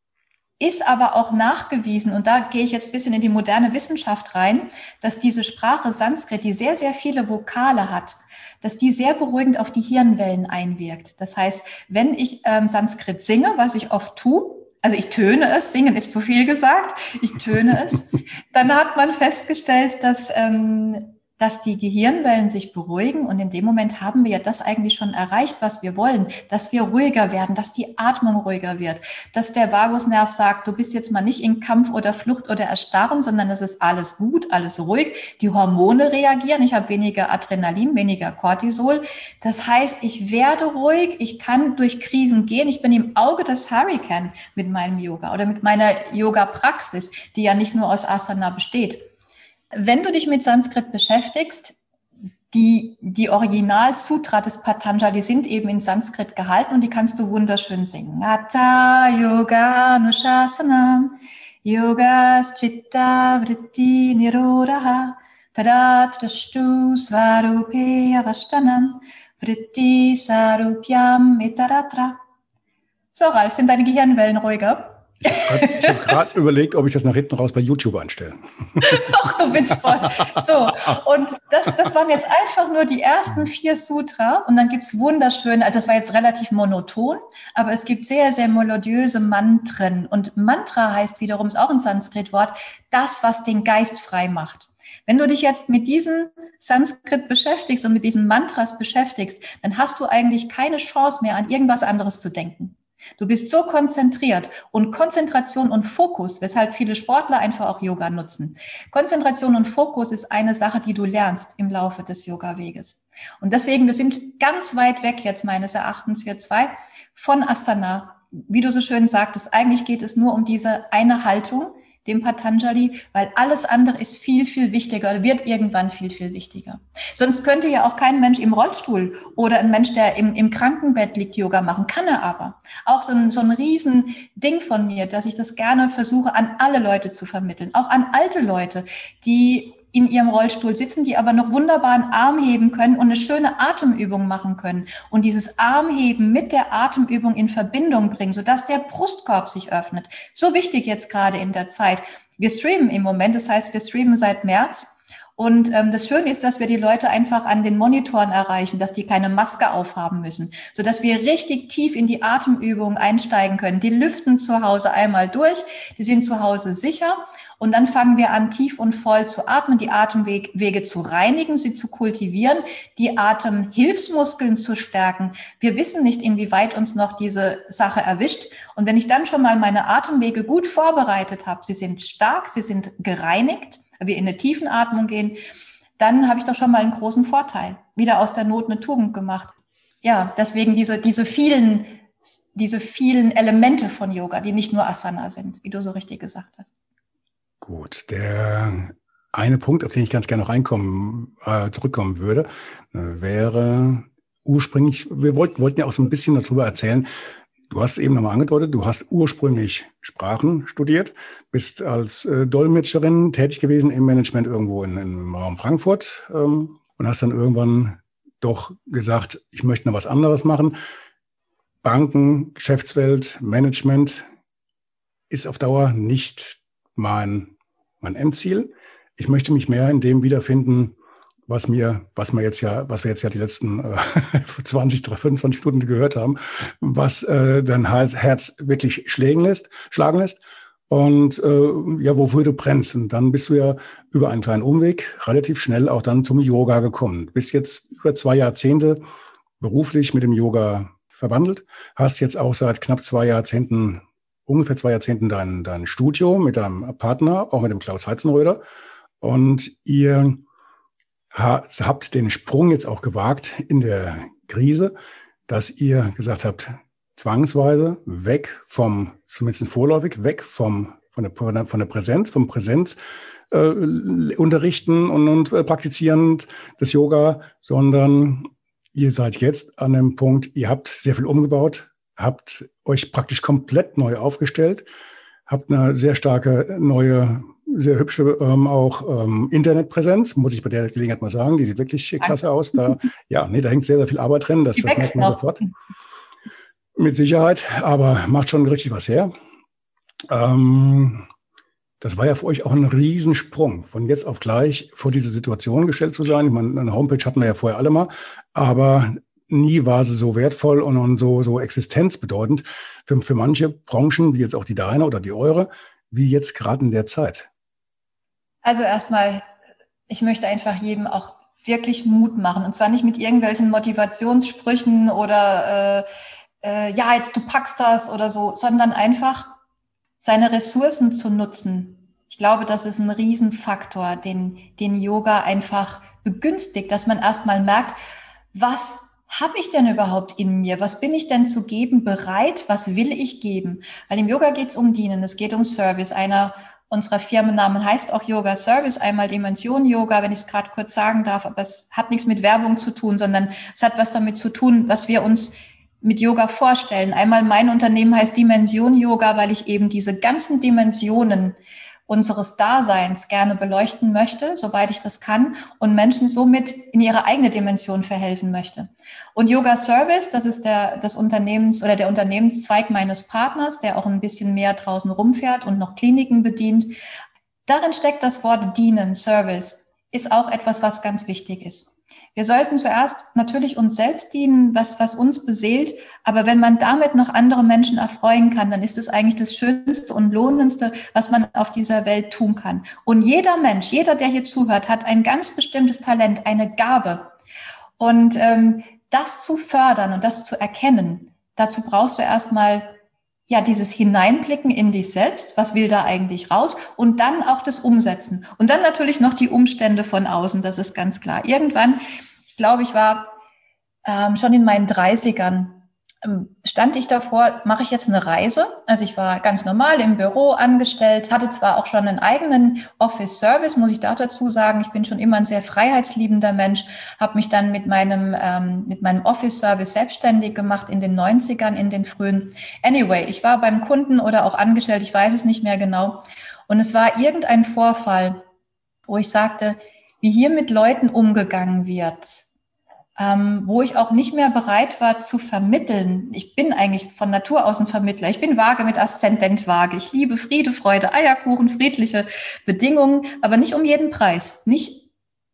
ist aber auch nachgewiesen, und da gehe ich jetzt ein bisschen in die moderne Wissenschaft rein, dass diese Sprache Sanskrit, die sehr, sehr viele Vokale hat, dass die sehr beruhigend auf die Hirnwellen einwirkt. Das heißt, wenn ich ähm, Sanskrit singe, was ich oft tue, also ich töne es, singen ist zu viel gesagt, ich töne es, dann hat man festgestellt, dass ähm, dass die Gehirnwellen sich beruhigen und in dem Moment haben wir ja das eigentlich schon erreicht, was wir wollen, dass wir ruhiger werden, dass die Atmung ruhiger wird, dass der Vagusnerv sagt, du bist jetzt mal nicht in Kampf oder Flucht oder Erstarren, sondern es ist alles gut, alles ruhig. Die Hormone reagieren, ich habe weniger Adrenalin, weniger Cortisol. Das heißt, ich werde ruhig, ich kann durch Krisen gehen, ich bin im Auge des Hurricane mit meinem Yoga oder mit meiner Yoga-Praxis, die ja nicht nur aus Asana besteht. Wenn du dich mit Sanskrit beschäftigst, die, die Original-Sutra des Patanjali sind eben in Sanskrit gehalten und die kannst du wunderschön singen. Atta Yoga Nushasanam Yogas Chitta Vritti Nirodha Tadat Svarupe Avashtanam Vritti Sarupyam Mitaratra. So, Ralf, sind deine Gehirnwellen ruhiger? Ich habe gerade überlegt, ob ich das nach hinten raus bei YouTube einstelle. Ach, du witzvoll. So, und das, das waren jetzt einfach nur die ersten vier Sutra. Und dann gibt's wunderschöne, also das war jetzt relativ monoton, aber es gibt sehr, sehr melodiöse Mantren. Und Mantra heißt wiederum, ist auch ein Sanskrit-Wort, das, was den Geist frei macht. Wenn du dich jetzt mit diesem Sanskrit beschäftigst und mit diesen Mantras beschäftigst, dann hast du eigentlich keine Chance mehr, an irgendwas anderes zu denken. Du bist so konzentriert und Konzentration und Fokus, weshalb viele Sportler einfach auch Yoga nutzen. Konzentration und Fokus ist eine Sache, die du lernst im Laufe des Yoga-Weges. Und deswegen, wir sind ganz weit weg jetzt meines Erachtens, wir zwei, von Asana. Wie du so schön sagtest, eigentlich geht es nur um diese eine Haltung, dem Patanjali, weil alles andere ist viel, viel wichtiger wird irgendwann viel, viel wichtiger. Sonst könnte ja auch kein Mensch im Rollstuhl oder ein Mensch, der im, im Krankenbett liegt, Yoga machen. Kann er aber. Auch so ein, so ein Riesending von mir, dass ich das gerne versuche, an alle Leute zu vermitteln. Auch an alte Leute, die in ihrem Rollstuhl sitzen, die aber noch wunderbar einen Arm heben können und eine schöne Atemübung machen können und dieses Armheben mit der Atemübung in Verbindung bringen, sodass der Brustkorb sich öffnet. So wichtig jetzt gerade in der Zeit. Wir streamen im Moment, das heißt, wir streamen seit März. Und ähm, das Schöne ist, dass wir die Leute einfach an den Monitoren erreichen, dass die keine Maske aufhaben müssen, so dass wir richtig tief in die Atemübung einsteigen können. Die lüften zu Hause einmal durch, die sind zu Hause sicher und dann fangen wir an, tief und voll zu atmen, die Atemwege zu reinigen, sie zu kultivieren, die Atemhilfsmuskeln zu stärken. Wir wissen nicht, inwieweit uns noch diese Sache erwischt. Und wenn ich dann schon mal meine Atemwege gut vorbereitet habe, sie sind stark, sie sind gereinigt, wir in eine Tiefenatmung gehen, dann habe ich doch schon mal einen großen Vorteil. Wieder aus der Not eine Tugend gemacht. Ja, deswegen diese, diese vielen, diese vielen Elemente von Yoga, die nicht nur Asana sind, wie du so richtig gesagt hast. Gut, der eine Punkt, auf den ich ganz gerne noch reinkommen, äh, zurückkommen würde, äh, wäre ursprünglich, wir wollten, wollten ja auch so ein bisschen darüber erzählen, Du hast eben nochmal angedeutet, du hast ursprünglich Sprachen studiert, bist als äh, Dolmetscherin tätig gewesen im Management irgendwo in, im Raum Frankfurt ähm, und hast dann irgendwann doch gesagt, ich möchte noch was anderes machen. Banken, Geschäftswelt, Management ist auf Dauer nicht mein mein Endziel. Ich möchte mich mehr in dem wiederfinden, was mir, was wir jetzt ja, was wir jetzt ja die letzten äh, 20, 25 Minuten gehört haben, was äh, dein Herz wirklich schlagen lässt, schlagen lässt. Und äh, ja, wofür du brennst. Und dann bist du ja über einen kleinen Umweg relativ schnell auch dann zum Yoga gekommen. Bist jetzt über zwei Jahrzehnte beruflich mit dem Yoga verwandelt, hast jetzt auch seit knapp zwei Jahrzehnten ungefähr zwei Jahrzehnten dein, dein Studio mit deinem Partner, auch mit dem Klaus Heizenröder. Und ihr habt den Sprung jetzt auch gewagt in der Krise, dass ihr gesagt habt, zwangsweise weg vom, zumindest vorläufig, weg vom, von der, von der Präsenz, vom Präsenz, äh, unterrichten und, und äh, praktizierend des Yoga, sondern ihr seid jetzt an einem Punkt, ihr habt sehr viel umgebaut, habt euch praktisch komplett neu aufgestellt, habt eine sehr starke neue, sehr hübsche ähm, auch ähm, Internetpräsenz, muss ich bei der Gelegenheit mal sagen. Die sieht wirklich klasse aus. Da, ja, nee, da hängt sehr, sehr viel Arbeit drin. Das, das merkt man sofort. Mit Sicherheit, aber macht schon richtig was her. Ähm, das war ja für euch auch ein Riesensprung, von jetzt auf gleich vor diese Situation gestellt zu sein. Ich meine, eine Homepage hatten wir ja vorher alle mal, aber nie war sie so wertvoll und, und so, so existenzbedeutend für, für manche Branchen, wie jetzt auch die deine oder die eure, wie jetzt gerade in der Zeit? Also erstmal, ich möchte einfach jedem auch wirklich Mut machen. Und zwar nicht mit irgendwelchen Motivationssprüchen oder äh, äh, ja, jetzt du packst das oder so, sondern einfach seine Ressourcen zu nutzen. Ich glaube, das ist ein Riesenfaktor, den, den Yoga einfach begünstigt, dass man erstmal merkt, was habe ich denn überhaupt in mir? Was bin ich denn zu geben bereit? Was will ich geben? Weil im Yoga geht es um Dienen, es geht um Service. Einer unserer Firmennamen heißt auch Yoga Service, einmal Dimension Yoga, wenn ich es gerade kurz sagen darf, aber es hat nichts mit Werbung zu tun, sondern es hat was damit zu tun, was wir uns mit Yoga vorstellen. Einmal mein Unternehmen heißt Dimension Yoga, weil ich eben diese ganzen Dimensionen unseres Daseins gerne beleuchten möchte, soweit ich das kann, und Menschen somit in ihre eigene Dimension verhelfen möchte. Und Yoga Service, das ist der, des Unternehmens oder der Unternehmenszweig meines Partners, der auch ein bisschen mehr draußen rumfährt und noch Kliniken bedient. Darin steckt das Wort dienen, Service, ist auch etwas, was ganz wichtig ist. Wir sollten zuerst natürlich uns selbst dienen, was, was uns beseelt. Aber wenn man damit noch andere Menschen erfreuen kann, dann ist es eigentlich das Schönste und Lohnendste, was man auf dieser Welt tun kann. Und jeder Mensch, jeder, der hier zuhört, hat ein ganz bestimmtes Talent, eine Gabe. Und ähm, das zu fördern und das zu erkennen, dazu brauchst du erstmal ja, dieses Hineinblicken in dich selbst, was will da eigentlich raus und dann auch das Umsetzen. Und dann natürlich noch die Umstände von außen, das ist ganz klar. Irgendwann, ich glaube, ich war ähm, schon in meinen 30ern, ähm, stand ich davor, mache ich jetzt eine Reise? Also ich war ganz normal im Büro angestellt, hatte zwar auch schon einen eigenen Office-Service, muss ich da dazu sagen. Ich bin schon immer ein sehr freiheitsliebender Mensch, habe mich dann mit meinem, ähm, mit meinem Office-Service selbstständig gemacht in den 90ern, in den frühen. Anyway, ich war beim Kunden oder auch angestellt, ich weiß es nicht mehr genau. Und es war irgendein Vorfall, wo ich sagte, wie hier mit Leuten umgegangen wird ähm, wo ich auch nicht mehr bereit war zu vermitteln. Ich bin eigentlich von Natur aus ein Vermittler. Ich bin vage mit Aszendent vage. Ich liebe Friede, Freude, Eierkuchen, friedliche Bedingungen, aber nicht um jeden Preis. Nicht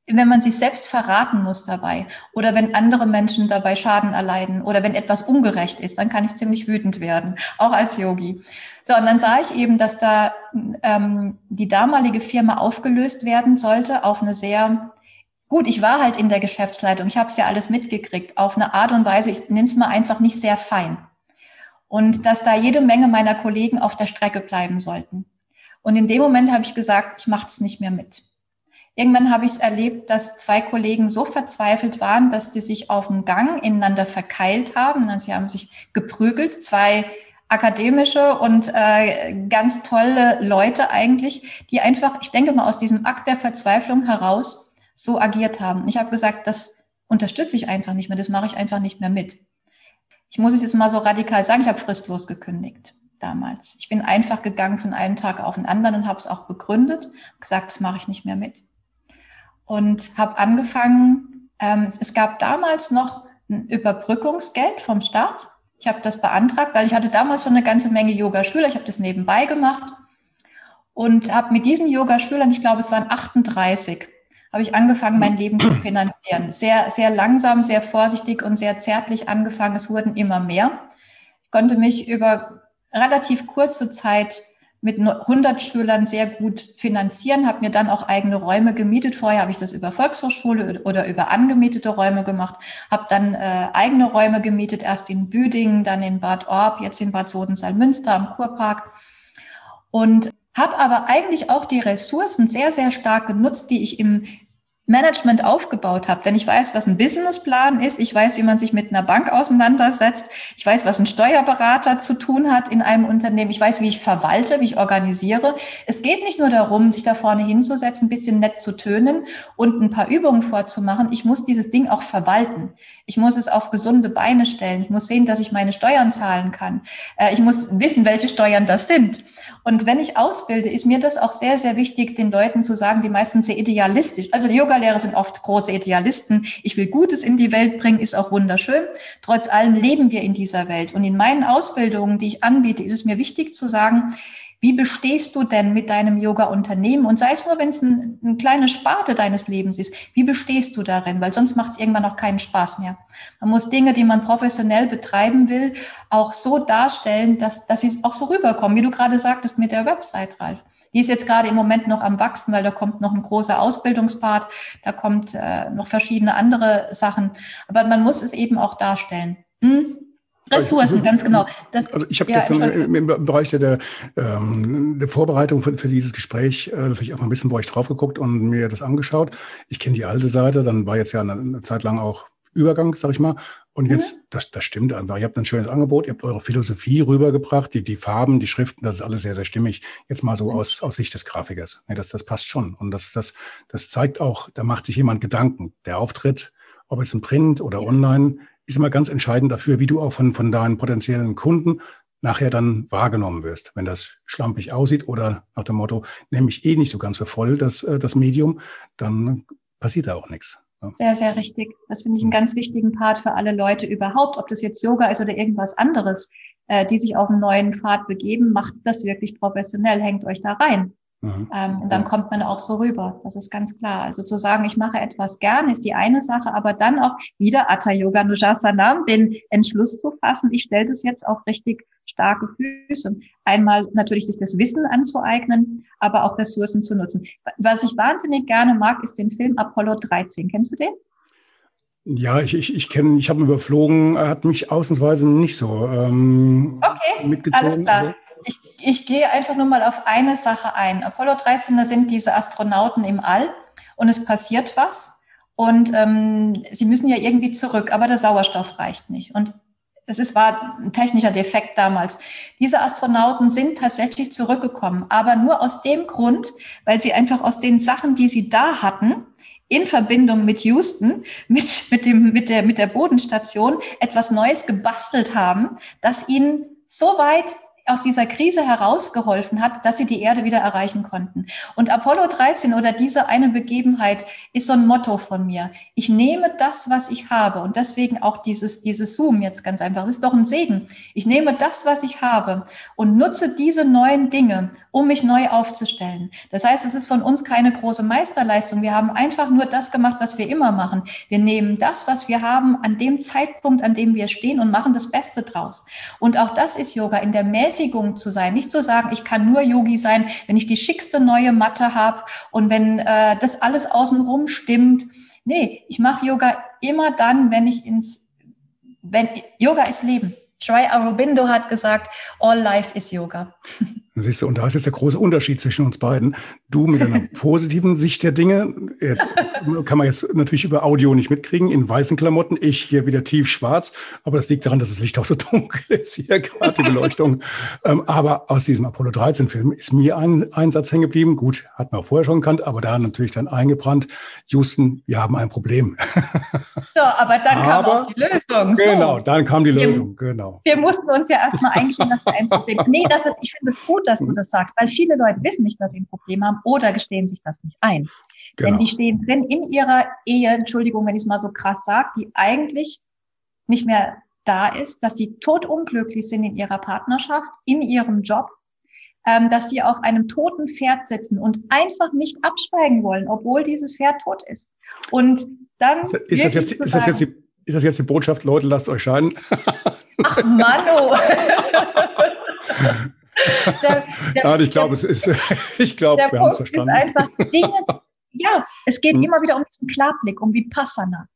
wenn man sich selbst verraten muss dabei oder wenn andere Menschen dabei Schaden erleiden oder wenn etwas ungerecht ist, dann kann ich ziemlich wütend werden, auch als Yogi. So, und dann sah ich eben, dass da ähm, die damalige Firma aufgelöst werden sollte auf eine sehr Gut, ich war halt in der Geschäftsleitung, ich habe es ja alles mitgekriegt, auf eine Art und Weise, ich nehme es mal einfach nicht sehr fein. Und dass da jede Menge meiner Kollegen auf der Strecke bleiben sollten. Und in dem Moment habe ich gesagt, ich mache es nicht mehr mit. Irgendwann habe ich es erlebt, dass zwei Kollegen so verzweifelt waren, dass die sich auf dem Gang ineinander verkeilt haben. Also sie haben sich geprügelt, zwei akademische und äh, ganz tolle Leute eigentlich, die einfach, ich denke mal, aus diesem Akt der Verzweiflung heraus so agiert haben. Ich habe gesagt, das unterstütze ich einfach nicht mehr, das mache ich einfach nicht mehr mit. Ich muss es jetzt mal so radikal sagen, ich habe fristlos gekündigt damals. Ich bin einfach gegangen von einem Tag auf den anderen und habe es auch begründet, gesagt, das mache ich nicht mehr mit. Und habe angefangen, ähm, es gab damals noch ein Überbrückungsgeld vom Staat. Ich habe das beantragt, weil ich hatte damals schon eine ganze Menge Yogaschüler. Ich habe das nebenbei gemacht und habe mit diesen Yogaschülern, ich glaube, es waren 38, habe ich angefangen, mein Leben zu finanzieren. Sehr, sehr langsam, sehr vorsichtig und sehr zärtlich angefangen. Es wurden immer mehr. Ich konnte mich über relativ kurze Zeit mit 100 Schülern sehr gut finanzieren, habe mir dann auch eigene Räume gemietet. Vorher habe ich das über Volkshochschule oder über angemietete Räume gemacht, habe dann äh, eigene Räume gemietet, erst in Büdingen, dann in Bad Orb, jetzt in Bad Sodensalmünster am Kurpark. Und habe aber eigentlich auch die Ressourcen sehr, sehr stark genutzt, die ich im Management aufgebaut habe. Denn ich weiß, was ein Businessplan ist. Ich weiß, wie man sich mit einer Bank auseinandersetzt. Ich weiß, was ein Steuerberater zu tun hat in einem Unternehmen. Ich weiß, wie ich verwalte, wie ich organisiere. Es geht nicht nur darum, sich da vorne hinzusetzen, ein bisschen nett zu tönen und ein paar Übungen vorzumachen. Ich muss dieses Ding auch verwalten. Ich muss es auf gesunde Beine stellen. Ich muss sehen, dass ich meine Steuern zahlen kann. Äh, ich muss wissen, welche Steuern das sind. Und wenn ich ausbilde, ist mir das auch sehr, sehr wichtig, den Leuten zu sagen, die meisten sehr idealistisch. Also die Yogalehrer sind oft große Idealisten. Ich will Gutes in die Welt bringen, ist auch wunderschön. Trotz allem leben wir in dieser Welt. Und in meinen Ausbildungen, die ich anbiete, ist es mir wichtig zu sagen, wie bestehst du denn mit deinem Yoga-Unternehmen? Und sei es nur, wenn es ein, eine kleine Sparte deines Lebens ist, wie bestehst du darin? Weil sonst macht es irgendwann auch keinen Spaß mehr. Man muss Dinge, die man professionell betreiben will, auch so darstellen, dass, dass sie auch so rüberkommen, wie du gerade sagtest mit der Website, Ralf. Die ist jetzt gerade im Moment noch am Wachsen, weil da kommt noch ein großer Ausbildungspart, da kommt äh, noch verschiedene andere Sachen. Aber man muss es eben auch darstellen. Hm? Ressourcen, ganz genau. Das, also ich habe ja, gestern im, im, Bereich der, ähm, der Vorbereitung für, für dieses Gespräch äh, natürlich auch mal ein bisschen bei euch drauf geguckt und mir das angeschaut. Ich kenne die alte Seite, dann war jetzt ja eine, eine Zeit lang auch Übergang, sag ich mal. Und jetzt, mhm. das, das stimmt einfach. Ihr habt ein schönes Angebot, ihr habt eure Philosophie rübergebracht, die, die Farben, die Schriften, das ist alles sehr, sehr stimmig. Jetzt mal so mhm. aus, aus Sicht des Grafikers. Nee, das, das passt schon. Und das, das, das zeigt auch, da macht sich jemand Gedanken. Der Auftritt, ob jetzt im Print oder online, ist immer ganz entscheidend dafür, wie du auch von, von deinen potenziellen Kunden nachher dann wahrgenommen wirst. Wenn das schlampig aussieht oder nach dem Motto, nehme ich eh nicht so ganz für voll das, äh, das Medium, dann passiert da auch nichts. Sehr, sehr richtig. Das finde ich einen ganz wichtigen Part für alle Leute überhaupt, ob das jetzt Yoga ist oder irgendwas anderes, äh, die sich auf einen neuen Pfad begeben, macht das wirklich professionell, hängt euch da rein. Mhm. Ähm, und dann kommt man auch so rüber. Das ist ganz klar. Also zu sagen, ich mache etwas gern, ist die eine Sache, aber dann auch wieder Atta Yoga Nujasana, den Entschluss zu fassen, ich stelle das jetzt auf richtig starke Füße. Einmal natürlich sich das Wissen anzueignen, aber auch Ressourcen zu nutzen. Was ich wahnsinnig gerne mag, ist den Film Apollo 13. Kennst du den? Ja, ich, ich, ich kenne, ich habe ihn überflogen, er hat mich ausnahmsweise nicht so ähm, okay, mitgezogen. Alles klar. Also, ich, ich gehe einfach nur mal auf eine Sache ein. Apollo 13, da sind diese Astronauten im All und es passiert was. Und ähm, sie müssen ja irgendwie zurück, aber der Sauerstoff reicht nicht. Und es ist, war ein technischer Defekt damals. Diese Astronauten sind tatsächlich zurückgekommen, aber nur aus dem Grund, weil sie einfach aus den Sachen, die sie da hatten, in Verbindung mit Houston, mit, mit, dem, mit, der, mit der Bodenstation, etwas Neues gebastelt haben, das ihnen so weit aus dieser Krise herausgeholfen hat, dass sie die Erde wieder erreichen konnten. Und Apollo 13 oder diese eine Begebenheit ist so ein Motto von mir. Ich nehme das, was ich habe und deswegen auch dieses, dieses Zoom jetzt ganz einfach. Es ist doch ein Segen. Ich nehme das, was ich habe und nutze diese neuen Dinge, um mich neu aufzustellen. Das heißt, es ist von uns keine große Meisterleistung. Wir haben einfach nur das gemacht, was wir immer machen. Wir nehmen das, was wir haben, an dem Zeitpunkt, an dem wir stehen und machen das Beste draus. Und auch das ist Yoga in der Mäßigkeit Mäßigung zu sein. Nicht zu sagen, ich kann nur Yogi sein, wenn ich die schickste neue Matte habe und wenn äh, das alles außenrum stimmt. Nee, ich mache Yoga immer dann, wenn ich ins, wenn Yoga ist Leben. Shri Aurobindo hat gesagt, all life is Yoga. Siehst du, und da ist jetzt der große Unterschied zwischen uns beiden. Du mit einer positiven Sicht der Dinge, jetzt kann man jetzt natürlich über Audio nicht mitkriegen, in weißen Klamotten, ich hier wieder tief schwarz, aber das liegt daran, dass das Licht auch so dunkel ist, hier gerade die Beleuchtung. ähm, aber aus diesem Apollo 13 Film ist mir ein, ein Satz hängen geblieben. Gut, hat man vorher schon gekannt, aber da natürlich dann eingebrannt. Houston, wir haben ein Problem. so, aber dann aber, kam auch die Lösung. So. Genau, dann kam die Lösung, wir, genau. Wir mussten uns ja erstmal eingestehen, dass wir ein Problem haben. Nee, das ist, ich finde es gut, dass du mhm. das sagst, weil viele Leute wissen nicht, dass sie ein Problem haben oder gestehen sich das nicht ein. Genau. Denn die stehen drin in ihrer Ehe, Entschuldigung, wenn ich es mal so krass sage, die eigentlich nicht mehr da ist, dass die totunglücklich sind in ihrer Partnerschaft, in ihrem Job, ähm, dass die auf einem toten Pferd sitzen und einfach nicht absteigen wollen, obwohl dieses Pferd tot ist. Und dann ist das jetzt, ist das jetzt die, ist das jetzt die Botschaft, Leute, lasst euch scheiden? Ach, Mano. der, der, ja, ich glaube, es ist, ich glaube, wir haben es verstanden. Einfach Dinge, ja, es geht hm. immer wieder um diesen Klarblick, um Vipassana.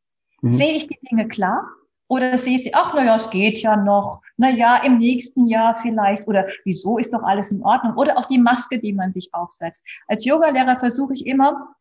Hm. Sehe ich die Dinge klar? Oder sehe ich sie, ach, naja, es geht ja noch. Naja, im nächsten Jahr vielleicht. Oder wieso ist doch alles in Ordnung? Oder auch die Maske, die man sich aufsetzt. Als Yogalehrer versuche ich immer,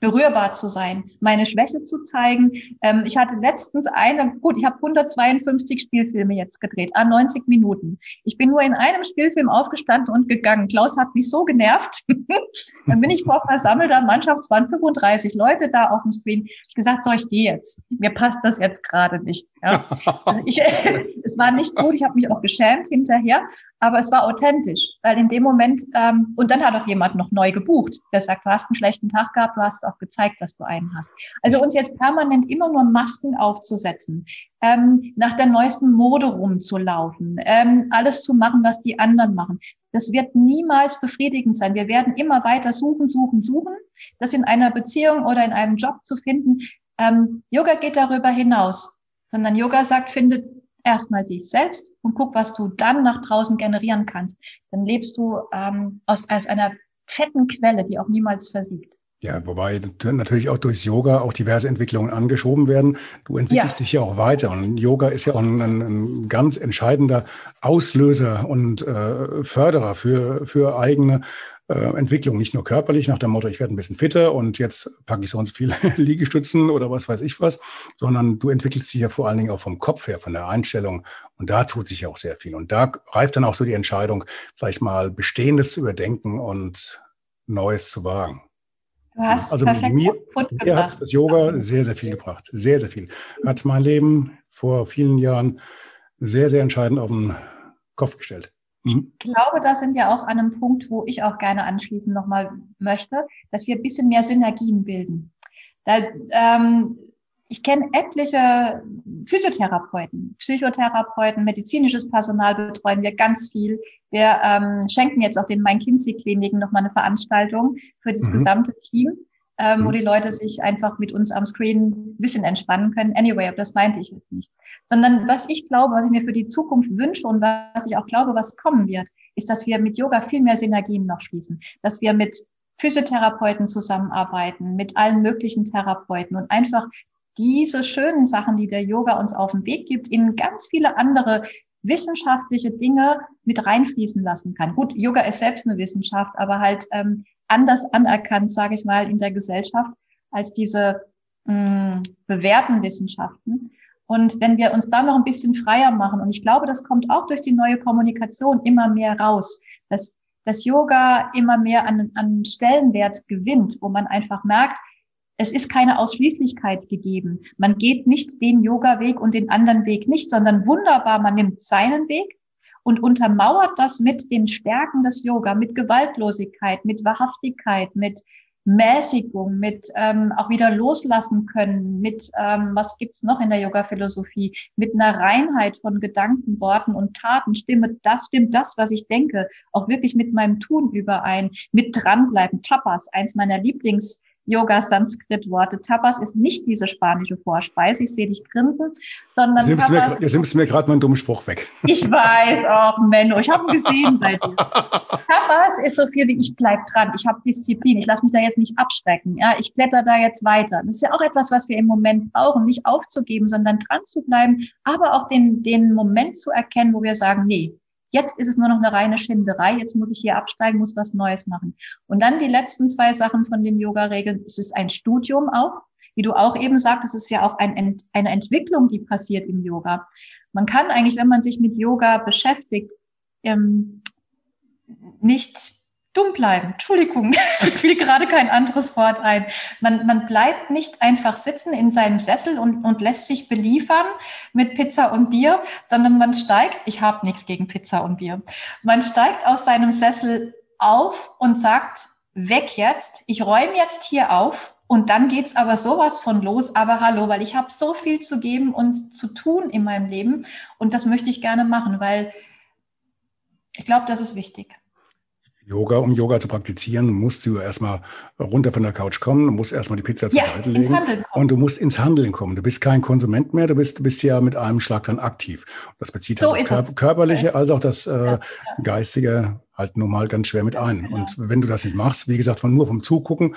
berührbar zu sein, meine Schwäche zu zeigen. Ähm, ich hatte letztens eine, gut, ich habe 152 Spielfilme jetzt gedreht, an 90 Minuten. Ich bin nur in einem Spielfilm aufgestanden und gegangen. Klaus hat mich so genervt. Dann bin ich vor versammelter Mannschaft, es waren 35 Leute da auf dem Screen. Ich gesagt, so, ich gehe jetzt. Mir passt das jetzt gerade nicht. Ja. Also ich, es war nicht gut, ich habe mich auch geschämt hinterher, aber es war authentisch, weil in dem Moment, ähm, und dann hat auch jemand noch neu gebucht, der sagt, du hast einen schlechten Tag gehabt, du hast auch gezeigt, dass du einen hast. Also uns jetzt permanent immer nur Masken aufzusetzen, ähm, nach der neuesten Mode rumzulaufen, ähm, alles zu machen, was die anderen machen, das wird niemals befriedigend sein. Wir werden immer weiter suchen, suchen, suchen, das in einer Beziehung oder in einem Job zu finden. Ähm, Yoga geht darüber hinaus, sondern Yoga sagt, finde erstmal dich selbst und guck, was du dann nach draußen generieren kannst. Dann lebst du ähm, aus, aus einer fetten Quelle, die auch niemals versiegt. Ja, wobei natürlich auch durchs Yoga auch diverse Entwicklungen angeschoben werden. Du entwickelst ja. dich ja auch weiter und Yoga ist ja auch ein, ein ganz entscheidender Auslöser und äh, Förderer für, für eigene äh, Entwicklung, nicht nur körperlich nach dem Motto, ich werde ein bisschen fitter und jetzt packe ich sonst viele Liegestützen oder was weiß ich was, sondern du entwickelst dich ja vor allen Dingen auch vom Kopf her, von der Einstellung und da tut sich ja auch sehr viel und da reift dann auch so die Entscheidung, vielleicht mal Bestehendes zu überdenken und Neues zu wagen. Du hast also mir, mir hat das Yoga sehr, sehr viel gebracht. Sehr, sehr viel. Hat mein Leben vor vielen Jahren sehr, sehr entscheidend auf den Kopf gestellt. Mhm. Ich glaube, da sind wir auch an einem Punkt, wo ich auch gerne anschließend nochmal möchte, dass wir ein bisschen mehr Synergien bilden. Da, ähm, ich kenne etliche Physiotherapeuten, Psychotherapeuten, medizinisches Personal betreuen wir ganz viel. Wir ähm, schenken jetzt auch den Main-Kinzig-Kliniken nochmal eine Veranstaltung für das mhm. gesamte Team, ähm, mhm. wo die Leute sich einfach mit uns am Screen ein bisschen entspannen können. Anyway, aber das meinte ich jetzt nicht. Sondern was ich glaube, was ich mir für die Zukunft wünsche und was ich auch glaube, was kommen wird, ist, dass wir mit Yoga viel mehr Synergien noch schließen. Dass wir mit Physiotherapeuten zusammenarbeiten, mit allen möglichen Therapeuten und einfach diese schönen Sachen, die der Yoga uns auf den Weg gibt, in ganz viele andere wissenschaftliche Dinge mit reinfließen lassen kann. Gut, Yoga ist selbst eine Wissenschaft, aber halt ähm, anders anerkannt, sage ich mal, in der Gesellschaft als diese mh, mm, bewährten Wissenschaften. Und wenn wir uns da noch ein bisschen freier machen, und ich glaube, das kommt auch durch die neue Kommunikation immer mehr raus, dass dass Yoga immer mehr an, an Stellenwert gewinnt, wo man einfach merkt, es ist keine Ausschließlichkeit gegeben. Man geht nicht den Yoga-Weg und den anderen Weg nicht, sondern wunderbar, man nimmt seinen Weg und untermauert das mit den Stärken des Yoga, mit Gewaltlosigkeit, mit Wahrhaftigkeit, mit Mäßigung, mit ähm, auch wieder loslassen können, mit, ähm, was gibt's noch in der Yoga-Philosophie, mit einer Reinheit von Gedanken, Worten und Taten, stimme das, stimmt das, was ich denke, auch wirklich mit meinem Tun überein, mit dranbleiben. Tapas, eins meiner Lieblings- Yoga-Sanskrit-Worte. Tapas ist nicht diese spanische Vorspeise, ich sehe dich grinsen, sondern jetzt Tapas... Mir, jetzt mir gerade meinen dummen Spruch weg. Ich weiß, auch Menno, ich habe ihn gesehen bei dir. Tapas ist so viel wie ich bleib dran, ich habe Disziplin, ich lasse mich da jetzt nicht abschrecken, ja, ich kletter da jetzt weiter. Das ist ja auch etwas, was wir im Moment brauchen, nicht aufzugeben, sondern dran zu bleiben, aber auch den, den Moment zu erkennen, wo wir sagen, nee, Jetzt ist es nur noch eine reine Schinderei. Jetzt muss ich hier absteigen, muss was Neues machen. Und dann die letzten zwei Sachen von den Yoga-Regeln. Es ist ein Studium auch. Wie du auch eben sagst, es ist ja auch ein, eine Entwicklung, die passiert im Yoga. Man kann eigentlich, wenn man sich mit Yoga beschäftigt, ähm, nicht dumm bleiben. Entschuldigung, ich fiel gerade kein anderes Wort ein. Man, man bleibt nicht einfach sitzen in seinem Sessel und, und lässt sich beliefern mit Pizza und Bier, sondern man steigt, ich habe nichts gegen Pizza und Bier, man steigt aus seinem Sessel auf und sagt, weg jetzt, ich räume jetzt hier auf und dann geht's aber sowas von los, aber hallo, weil ich habe so viel zu geben und zu tun in meinem Leben und das möchte ich gerne machen, weil ich glaube, das ist wichtig. Yoga, um Yoga zu praktizieren, musst du erstmal runter von der Couch kommen, musst erstmal die Pizza zur ja, Seite legen und du musst ins Handeln kommen. Du bist kein Konsument mehr, du bist, du bist ja mit einem Schlag dann aktiv. Das bezieht so halt das körperliche als auch das äh, ja, geistige halt nun mal ganz schwer mit ein. Genau. Und wenn du das nicht machst, wie gesagt, von nur vom Zugucken,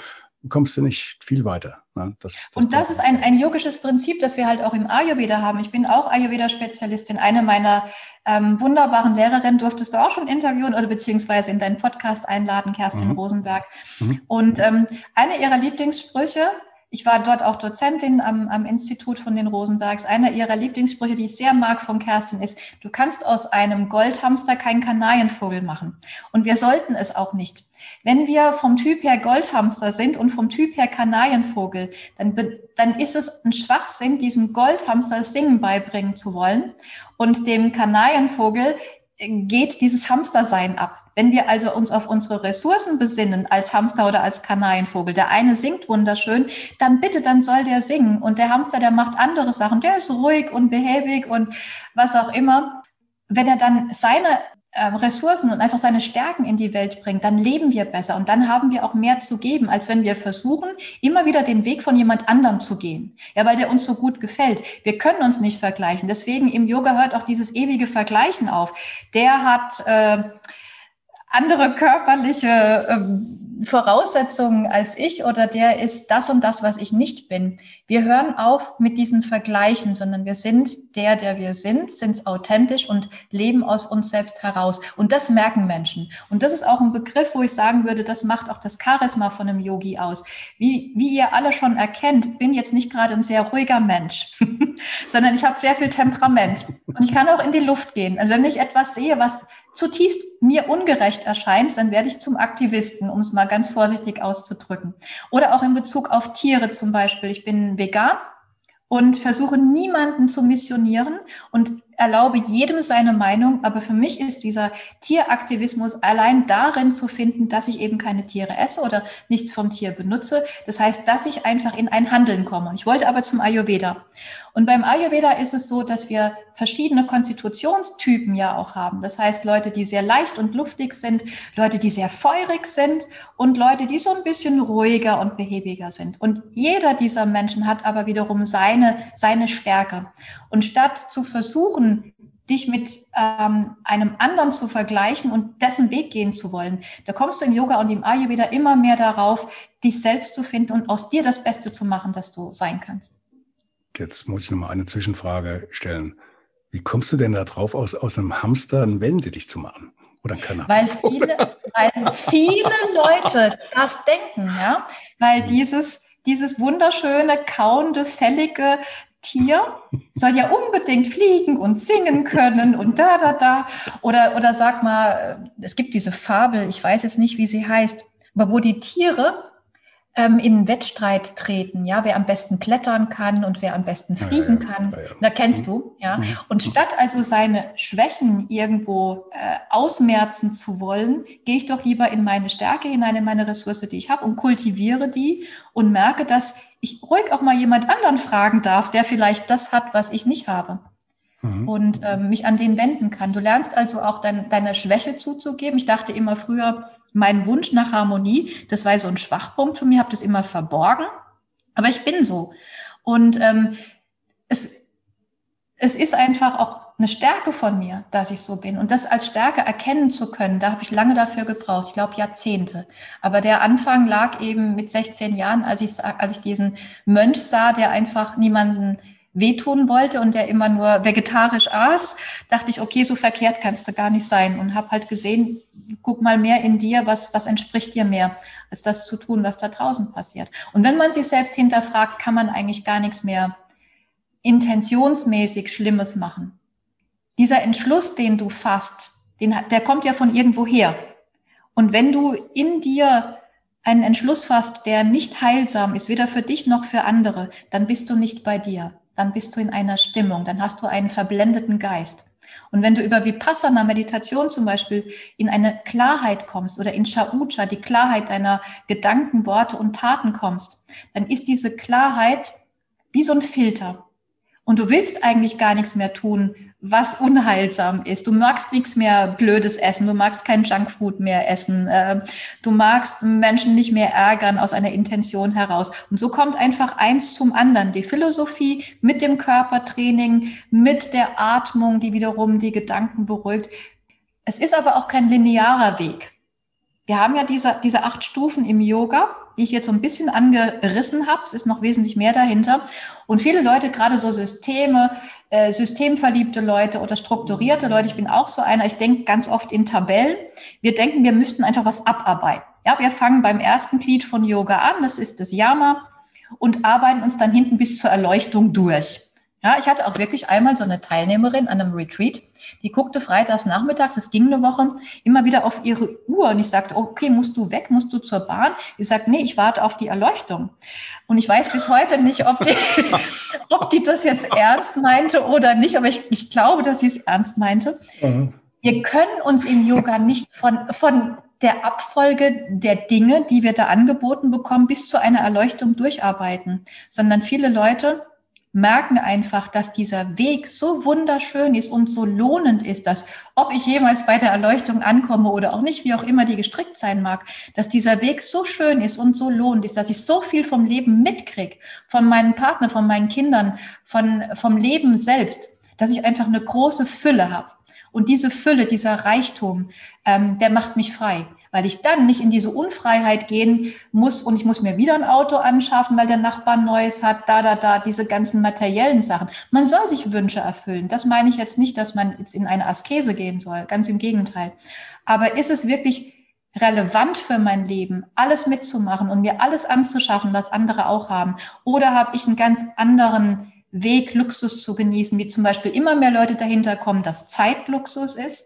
kommst du nicht viel weiter. Ne? Das, das und das ist ein, ein yogisches Prinzip, das wir halt auch im Ayurveda haben. Ich bin auch Ayurveda-Spezialistin. Eine meiner ähm, wunderbaren Lehrerinnen durftest du auch schon interviewen oder beziehungsweise in deinen Podcast einladen, Kerstin mhm. Rosenberg. Mhm. Und ähm, eine ihrer Lieblingssprüche, ich war dort auch Dozentin am, am Institut von den Rosenbergs. Einer ihrer Lieblingssprüche, die ich sehr mag von Kerstin, ist, du kannst aus einem Goldhamster keinen Kanarienvogel machen. Und wir sollten es auch nicht. Wenn wir vom Typ her Goldhamster sind und vom Typ her Kanarienvogel, dann, dann ist es ein Schwachsinn, diesem Goldhamster Singen beibringen zu wollen und dem Kanarienvogel geht dieses Hamstersein ab. Wenn wir also uns auf unsere Ressourcen besinnen als Hamster oder als Kanarienvogel, der eine singt wunderschön, dann bitte, dann soll der singen. Und der Hamster, der macht andere Sachen, der ist ruhig und behäbig und was auch immer. Wenn er dann seine Ressourcen und einfach seine Stärken in die Welt bringt, dann leben wir besser und dann haben wir auch mehr zu geben, als wenn wir versuchen, immer wieder den Weg von jemand anderem zu gehen. Ja, weil der uns so gut gefällt. Wir können uns nicht vergleichen. Deswegen im Yoga hört auch dieses ewige Vergleichen auf. Der hat äh, andere körperliche ähm, Voraussetzungen als ich oder der ist das und das, was ich nicht bin. Wir hören auf mit diesen Vergleichen, sondern wir sind der, der wir sind, sind authentisch und leben aus uns selbst heraus. Und das merken Menschen. Und das ist auch ein Begriff, wo ich sagen würde, das macht auch das Charisma von einem Yogi aus. Wie, wie ihr alle schon erkennt, bin jetzt nicht gerade ein sehr ruhiger Mensch, sondern ich habe sehr viel Temperament. Und ich kann auch in die Luft gehen. Und wenn ich etwas sehe, was zutiefst mir ungerecht erscheint, dann werde ich zum Aktivisten, um es mal ganz vorsichtig auszudrücken. Oder auch in Bezug auf Tiere zum Beispiel. Ich bin vegan und versuche niemanden zu missionieren und erlaube jedem seine Meinung, aber für mich ist dieser Tieraktivismus allein darin zu finden, dass ich eben keine Tiere esse oder nichts vom Tier benutze. Das heißt, dass ich einfach in ein Handeln komme. Und ich wollte aber zum Ayurveda. Und beim Ayurveda ist es so, dass wir verschiedene Konstitutionstypen ja auch haben. Das heißt, Leute, die sehr leicht und luftig sind, Leute, die sehr feurig sind und Leute, die so ein bisschen ruhiger und behäbiger sind. Und jeder dieser Menschen hat aber wiederum seine, seine Stärke. Und statt zu versuchen, dich mit ähm, einem anderen zu vergleichen und dessen Weg gehen zu wollen. Da kommst du im Yoga und im Ayurveda immer mehr darauf, dich selbst zu finden und aus dir das Beste zu machen, das du sein kannst. Jetzt muss ich noch mal eine Zwischenfrage stellen. Wie kommst du denn da drauf, aus, aus einem Hamster einen Wellensittich zu machen? Oder ein Weil viele, weil viele Leute das denken, ja. Weil dieses, dieses wunderschöne, kauende, fällige Tier soll ja unbedingt fliegen und singen können und da, da, da. Oder, oder sag mal, es gibt diese Fabel, ich weiß jetzt nicht, wie sie heißt, aber wo die Tiere ähm, in einen Wettstreit treten, ja, wer am besten klettern kann und wer am besten fliegen ja, ja, kann. Ja, da kennst du, ja. Mhm. Und statt also seine Schwächen irgendwo äh, ausmerzen zu wollen, gehe ich doch lieber in meine Stärke hinein, in meine Ressource, die ich habe und kultiviere die und merke, dass ich ruhig auch mal jemand anderen fragen darf, der vielleicht das hat, was ich nicht habe. Mhm. Und ähm, mich an den wenden kann. Du lernst also auch dein, deine Schwäche zuzugeben. Ich dachte immer früher, mein Wunsch nach Harmonie, das war so ein Schwachpunkt von mir, habe das immer verborgen. Aber ich bin so. Und ähm, es, es ist einfach auch eine Stärke von mir, dass ich so bin. Und das als Stärke erkennen zu können, da habe ich lange dafür gebraucht, ich glaube Jahrzehnte. Aber der Anfang lag eben mit 16 Jahren, als ich, als ich diesen Mönch sah, der einfach niemanden wehtun wollte und der immer nur vegetarisch aß, dachte ich, okay, so verkehrt kannst du gar nicht sein und habe halt gesehen, guck mal mehr in dir, was, was entspricht dir mehr, als das zu tun, was da draußen passiert. Und wenn man sich selbst hinterfragt, kann man eigentlich gar nichts mehr intentionsmäßig Schlimmes machen. Dieser Entschluss, den du fasst, den, der kommt ja von irgendwo her. Und wenn du in dir einen Entschluss fasst, der nicht heilsam ist, weder für dich noch für andere, dann bist du nicht bei dir dann bist du in einer Stimmung, dann hast du einen verblendeten Geist. Und wenn du über Vipassana Meditation zum Beispiel in eine Klarheit kommst oder in Shaucha, die Klarheit deiner Gedanken, Worte und Taten kommst, dann ist diese Klarheit wie so ein Filter. Und du willst eigentlich gar nichts mehr tun, was unheilsam ist. Du magst nichts mehr Blödes essen, du magst kein Junkfood mehr essen, ähm, du magst Menschen nicht mehr ärgern aus einer Intention heraus. Und so kommt einfach eins zum anderen. Die Philosophie mit dem Körpertraining, mit der Atmung, die wiederum die Gedanken beruhigt. Es ist aber auch kein linearer Weg. Wir haben ja diese, diese acht Stufen im Yoga die ich jetzt so ein bisschen angerissen habe. Es ist noch wesentlich mehr dahinter. Und viele Leute, gerade so Systeme, äh, systemverliebte Leute oder strukturierte Leute, ich bin auch so einer, ich denke ganz oft in Tabellen. Wir denken, wir müssten einfach was abarbeiten. Ja, wir fangen beim ersten Glied von Yoga an, das ist das Yama, und arbeiten uns dann hinten bis zur Erleuchtung durch. Ja, ich hatte auch wirklich einmal so eine Teilnehmerin an einem Retreat, die guckte freitags nachmittags, es ging eine Woche, immer wieder auf ihre Uhr und ich sagte, okay, musst du weg, musst du zur Bahn? Sie sagt, nee, ich warte auf die Erleuchtung. Und ich weiß bis heute nicht, ob die, ob die das jetzt ernst meinte oder nicht, aber ich, ich glaube, dass sie es ernst meinte. Mhm. Wir können uns im Yoga nicht von, von der Abfolge der Dinge, die wir da angeboten bekommen, bis zu einer Erleuchtung durcharbeiten, sondern viele Leute merken einfach, dass dieser Weg so wunderschön ist und so lohnend ist, dass ob ich jemals bei der Erleuchtung ankomme oder auch nicht, wie auch immer die gestrickt sein mag, dass dieser Weg so schön ist und so lohnend ist, dass ich so viel vom Leben mitkriege, von meinem Partner, von meinen Kindern, von, vom Leben selbst, dass ich einfach eine große Fülle habe. Und diese Fülle, dieser Reichtum, ähm, der macht mich frei weil ich dann nicht in diese Unfreiheit gehen muss und ich muss mir wieder ein Auto anschaffen, weil der Nachbar ein neues hat, da, da, da, diese ganzen materiellen Sachen. Man soll sich Wünsche erfüllen. Das meine ich jetzt nicht, dass man jetzt in eine Askese gehen soll, ganz im Gegenteil. Aber ist es wirklich relevant für mein Leben, alles mitzumachen und mir alles anzuschaffen, was andere auch haben? Oder habe ich einen ganz anderen Weg, Luxus zu genießen, wie zum Beispiel immer mehr Leute dahinter kommen, dass Zeitluxus ist,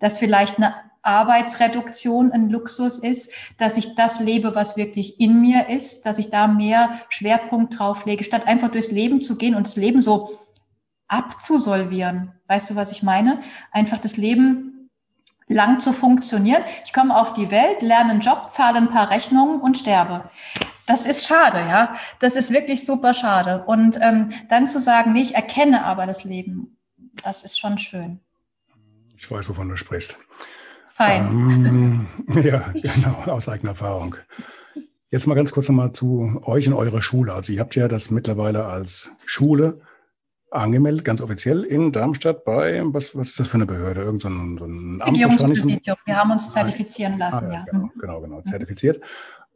dass vielleicht eine Arbeitsreduktion ein Luxus ist, dass ich das lebe, was wirklich in mir ist, dass ich da mehr Schwerpunkt drauf lege, statt einfach durchs Leben zu gehen und das Leben so abzusolvieren. Weißt du, was ich meine? Einfach das Leben lang zu funktionieren. Ich komme auf die Welt, lerne einen Job, zahle ein paar Rechnungen und sterbe. Das ist schade, ja. Das ist wirklich super schade. Und ähm, dann zu sagen, nee, ich erkenne aber das Leben, das ist schon schön. Ich weiß, wovon du sprichst. Fein. Ähm, ja, genau, aus eigener Erfahrung. Jetzt mal ganz kurz nochmal zu euch und eurer Schule. Also ihr habt ja das mittlerweile als Schule angemeldet, ganz offiziell in Darmstadt bei, was, was ist das für eine Behörde? Irgend so ein, so ein Amt. Wir haben uns zertifizieren lassen, ah, ja. Genau, mhm. genau, genau, zertifiziert.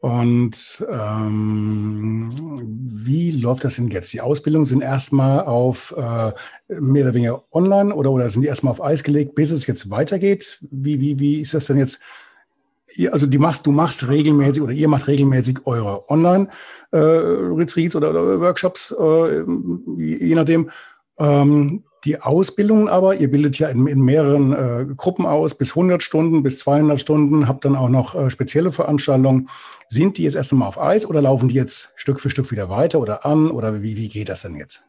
Und ähm, wie läuft das denn jetzt? Die Ausbildungen sind erstmal auf äh, mehr oder weniger online oder, oder sind die erstmal auf Eis gelegt, bis es jetzt weitergeht? Wie, wie, wie ist das denn jetzt? also die machst, du machst regelmäßig oder ihr macht regelmäßig eure Online-Retreats äh, oder, oder, Workshops, äh, je nachdem. Ähm, die Ausbildung aber, ihr bildet ja in, in mehreren äh, Gruppen aus, bis 100 Stunden, bis 200 Stunden, habt dann auch noch äh, spezielle Veranstaltungen. Sind die jetzt erst einmal auf Eis oder laufen die jetzt Stück für Stück wieder weiter oder an oder wie, wie geht das denn jetzt?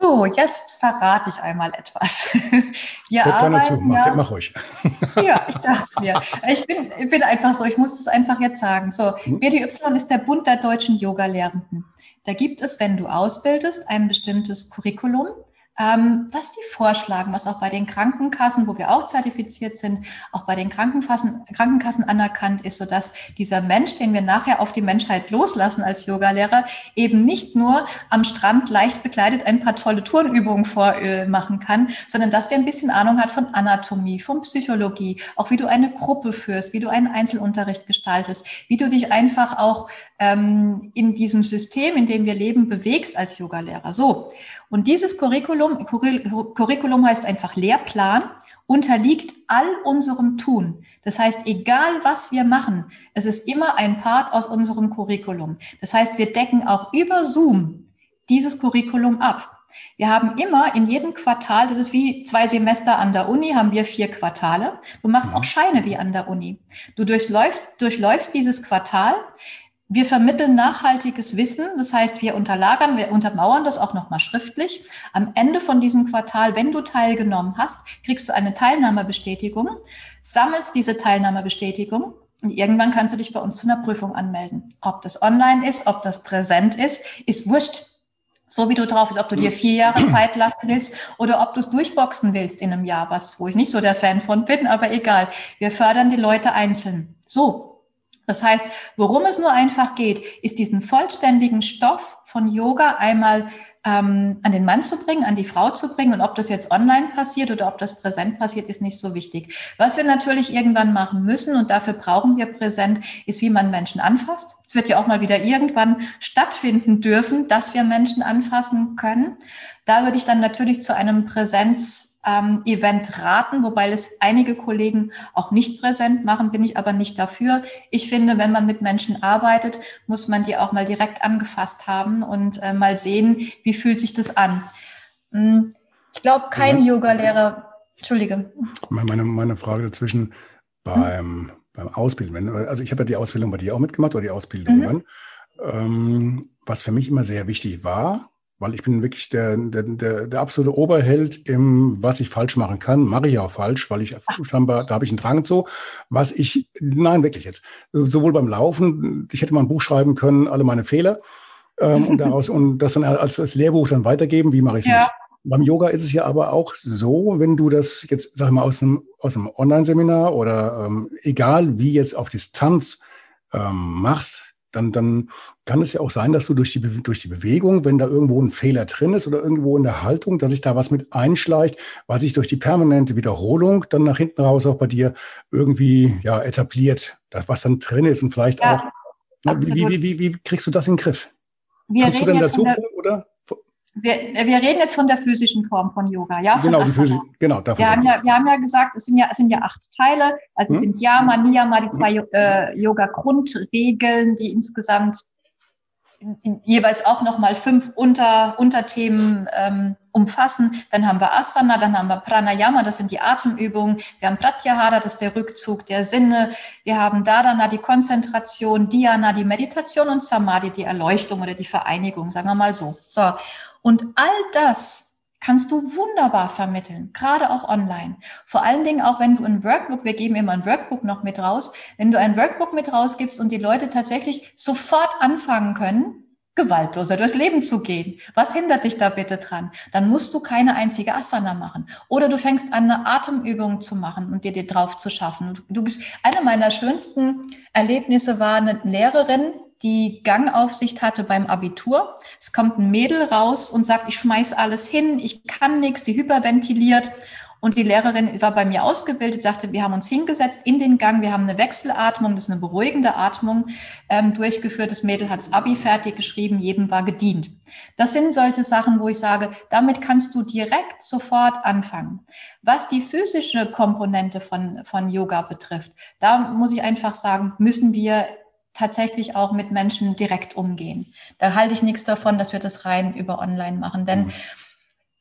So, jetzt verrate ich einmal etwas. Wir Hört arbeiten, ja, mach ruhig. Ja, ich dachte mir. Ich bin, ich bin einfach so, ich muss es einfach jetzt sagen. So, hm? BDY ist der Bund der deutschen Yoga-Lehrenden. Da gibt es, wenn du ausbildest, ein bestimmtes Curriculum. Ähm, was die vorschlagen, was auch bei den Krankenkassen, wo wir auch zertifiziert sind, auch bei den Krankenkassen, Krankenkassen anerkannt ist, sodass dieser Mensch, den wir nachher auf die Menschheit loslassen als Yogalehrer, eben nicht nur am Strand leicht bekleidet ein paar tolle Turnübungen vormachen äh, kann, sondern dass der ein bisschen Ahnung hat von Anatomie, von Psychologie, auch wie du eine Gruppe führst, wie du einen Einzelunterricht gestaltest, wie du dich einfach auch ähm, in diesem System, in dem wir leben, bewegst als Yogalehrer. So. Und dieses Curriculum, Curriculum heißt einfach Lehrplan, unterliegt all unserem Tun. Das heißt, egal was wir machen, es ist immer ein Part aus unserem Curriculum. Das heißt, wir decken auch über Zoom dieses Curriculum ab. Wir haben immer in jedem Quartal, das ist wie zwei Semester an der Uni, haben wir vier Quartale. Du machst auch Scheine wie an der Uni. Du durchläufst, durchläufst dieses Quartal. Wir vermitteln nachhaltiges Wissen, das heißt, wir unterlagern, wir untermauern das auch nochmal schriftlich. Am Ende von diesem Quartal, wenn du teilgenommen hast, kriegst du eine Teilnahmebestätigung, sammelst diese Teilnahmebestätigung und irgendwann kannst du dich bei uns zu einer Prüfung anmelden. Ob das online ist, ob das präsent ist, ist wurscht. So wie du drauf bist, ob du dir vier Jahre Zeit lassen willst oder ob du es durchboxen willst in einem Jahr, was, wo ich nicht so der Fan von bin, aber egal. Wir fördern die Leute einzeln. So, das heißt, worum es nur einfach geht, ist diesen vollständigen Stoff von Yoga einmal ähm, an den Mann zu bringen, an die Frau zu bringen. Und ob das jetzt online passiert oder ob das präsent passiert, ist nicht so wichtig. Was wir natürlich irgendwann machen müssen, und dafür brauchen wir präsent, ist, wie man Menschen anfasst. Es wird ja auch mal wieder irgendwann stattfinden dürfen, dass wir Menschen anfassen können. Da würde ich dann natürlich zu einem Präsenz ähm, Event raten, wobei es einige Kollegen auch nicht präsent machen, bin ich aber nicht dafür. Ich finde, wenn man mit Menschen arbeitet, muss man die auch mal direkt angefasst haben und äh, mal sehen, wie fühlt sich das an. Hm, ich glaube, kein ja. Yoga-Lehrer, Entschuldige. Meine, meine Frage dazwischen beim, hm? beim Ausbilden, also ich habe ja die Ausbildung bei dir auch mitgemacht oder die Ausbildung. Mhm. Ähm, was für mich immer sehr wichtig war, weil ich bin wirklich der, der, der, der absolute Oberheld im, was ich falsch machen kann, mache ich auch falsch, weil ich scheinbar, da habe ich einen Drang zu, was ich, nein, wirklich jetzt, sowohl beim Laufen, ich hätte mal ein Buch schreiben können, alle meine Fehler, ähm, und daraus, und das dann als, als Lehrbuch dann weitergeben, wie mache ich es ja. nicht? Beim Yoga ist es ja aber auch so, wenn du das jetzt, sag ich mal, aus einem, aus einem Online-Seminar oder ähm, egal wie jetzt auf Distanz ähm, machst, dann, dann kann es ja auch sein, dass du durch die, durch die Bewegung, wenn da irgendwo ein Fehler drin ist oder irgendwo in der Haltung, dass sich da was mit einschleicht, was sich durch die permanente Wiederholung dann nach hinten raus auch bei dir irgendwie ja, etabliert, das, was dann drin ist und vielleicht ja, auch. Wie, wie, wie, wie, kriegst du das in den Griff? Wir Kannst du denn dazu, oder? Wir, wir reden jetzt von der physischen Form von Yoga, ja? Von genau, Physik, genau. Davon wir, haben ja, wir haben ja gesagt, es sind ja, es sind ja acht Teile. Also hm? es sind Yama, Niyama, die zwei äh, Yoga-Grundregeln, die insgesamt in, in, jeweils auch nochmal fünf Unter, Unterthemen ähm, umfassen. Dann haben wir Asana, dann haben wir Pranayama, das sind die Atemübungen. Wir haben Pratyahara, das ist der Rückzug der Sinne. Wir haben Dharana, die Konzentration, Dhyana, die Meditation und Samadhi, die Erleuchtung oder die Vereinigung, sagen wir mal so. So. Und all das kannst du wunderbar vermitteln, gerade auch online. Vor allen Dingen auch, wenn du ein Workbook, wir geben immer ein Workbook noch mit raus, wenn du ein Workbook mit rausgibst und die Leute tatsächlich sofort anfangen können, gewaltloser durchs Leben zu gehen. Was hindert dich da bitte dran? Dann musst du keine einzige Asana machen. Oder du fängst an, eine Atemübung zu machen und dir die drauf zu schaffen. Du bist, eine meiner schönsten Erlebnisse war eine Lehrerin, die Gangaufsicht hatte beim Abitur. Es kommt ein Mädel raus und sagt, ich schmeiß alles hin, ich kann nichts, die hyperventiliert. Und die Lehrerin war bei mir ausgebildet, sagte, wir haben uns hingesetzt in den Gang, wir haben eine Wechselatmung, das ist eine beruhigende Atmung ähm, durchgeführt. Das Mädel hat das Abi fertig geschrieben, jedem war gedient. Das sind solche Sachen, wo ich sage, damit kannst du direkt sofort anfangen. Was die physische Komponente von, von Yoga betrifft, da muss ich einfach sagen, müssen wir tatsächlich auch mit Menschen direkt umgehen. Da halte ich nichts davon, dass wir das rein über online machen, denn mhm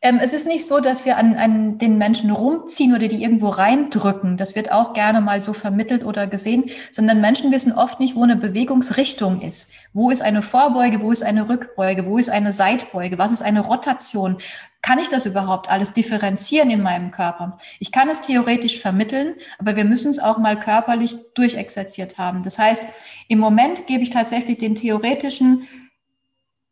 ähm, es ist nicht so, dass wir an, an den Menschen rumziehen oder die irgendwo reindrücken. Das wird auch gerne mal so vermittelt oder gesehen, sondern Menschen wissen oft nicht, wo eine Bewegungsrichtung ist. Wo ist eine Vorbeuge, wo ist eine Rückbeuge, wo ist eine Seitbeuge, was ist eine Rotation? Kann ich das überhaupt alles differenzieren in meinem Körper? Ich kann es theoretisch vermitteln, aber wir müssen es auch mal körperlich durchexerziert haben. Das heißt, im Moment gebe ich tatsächlich den theoretischen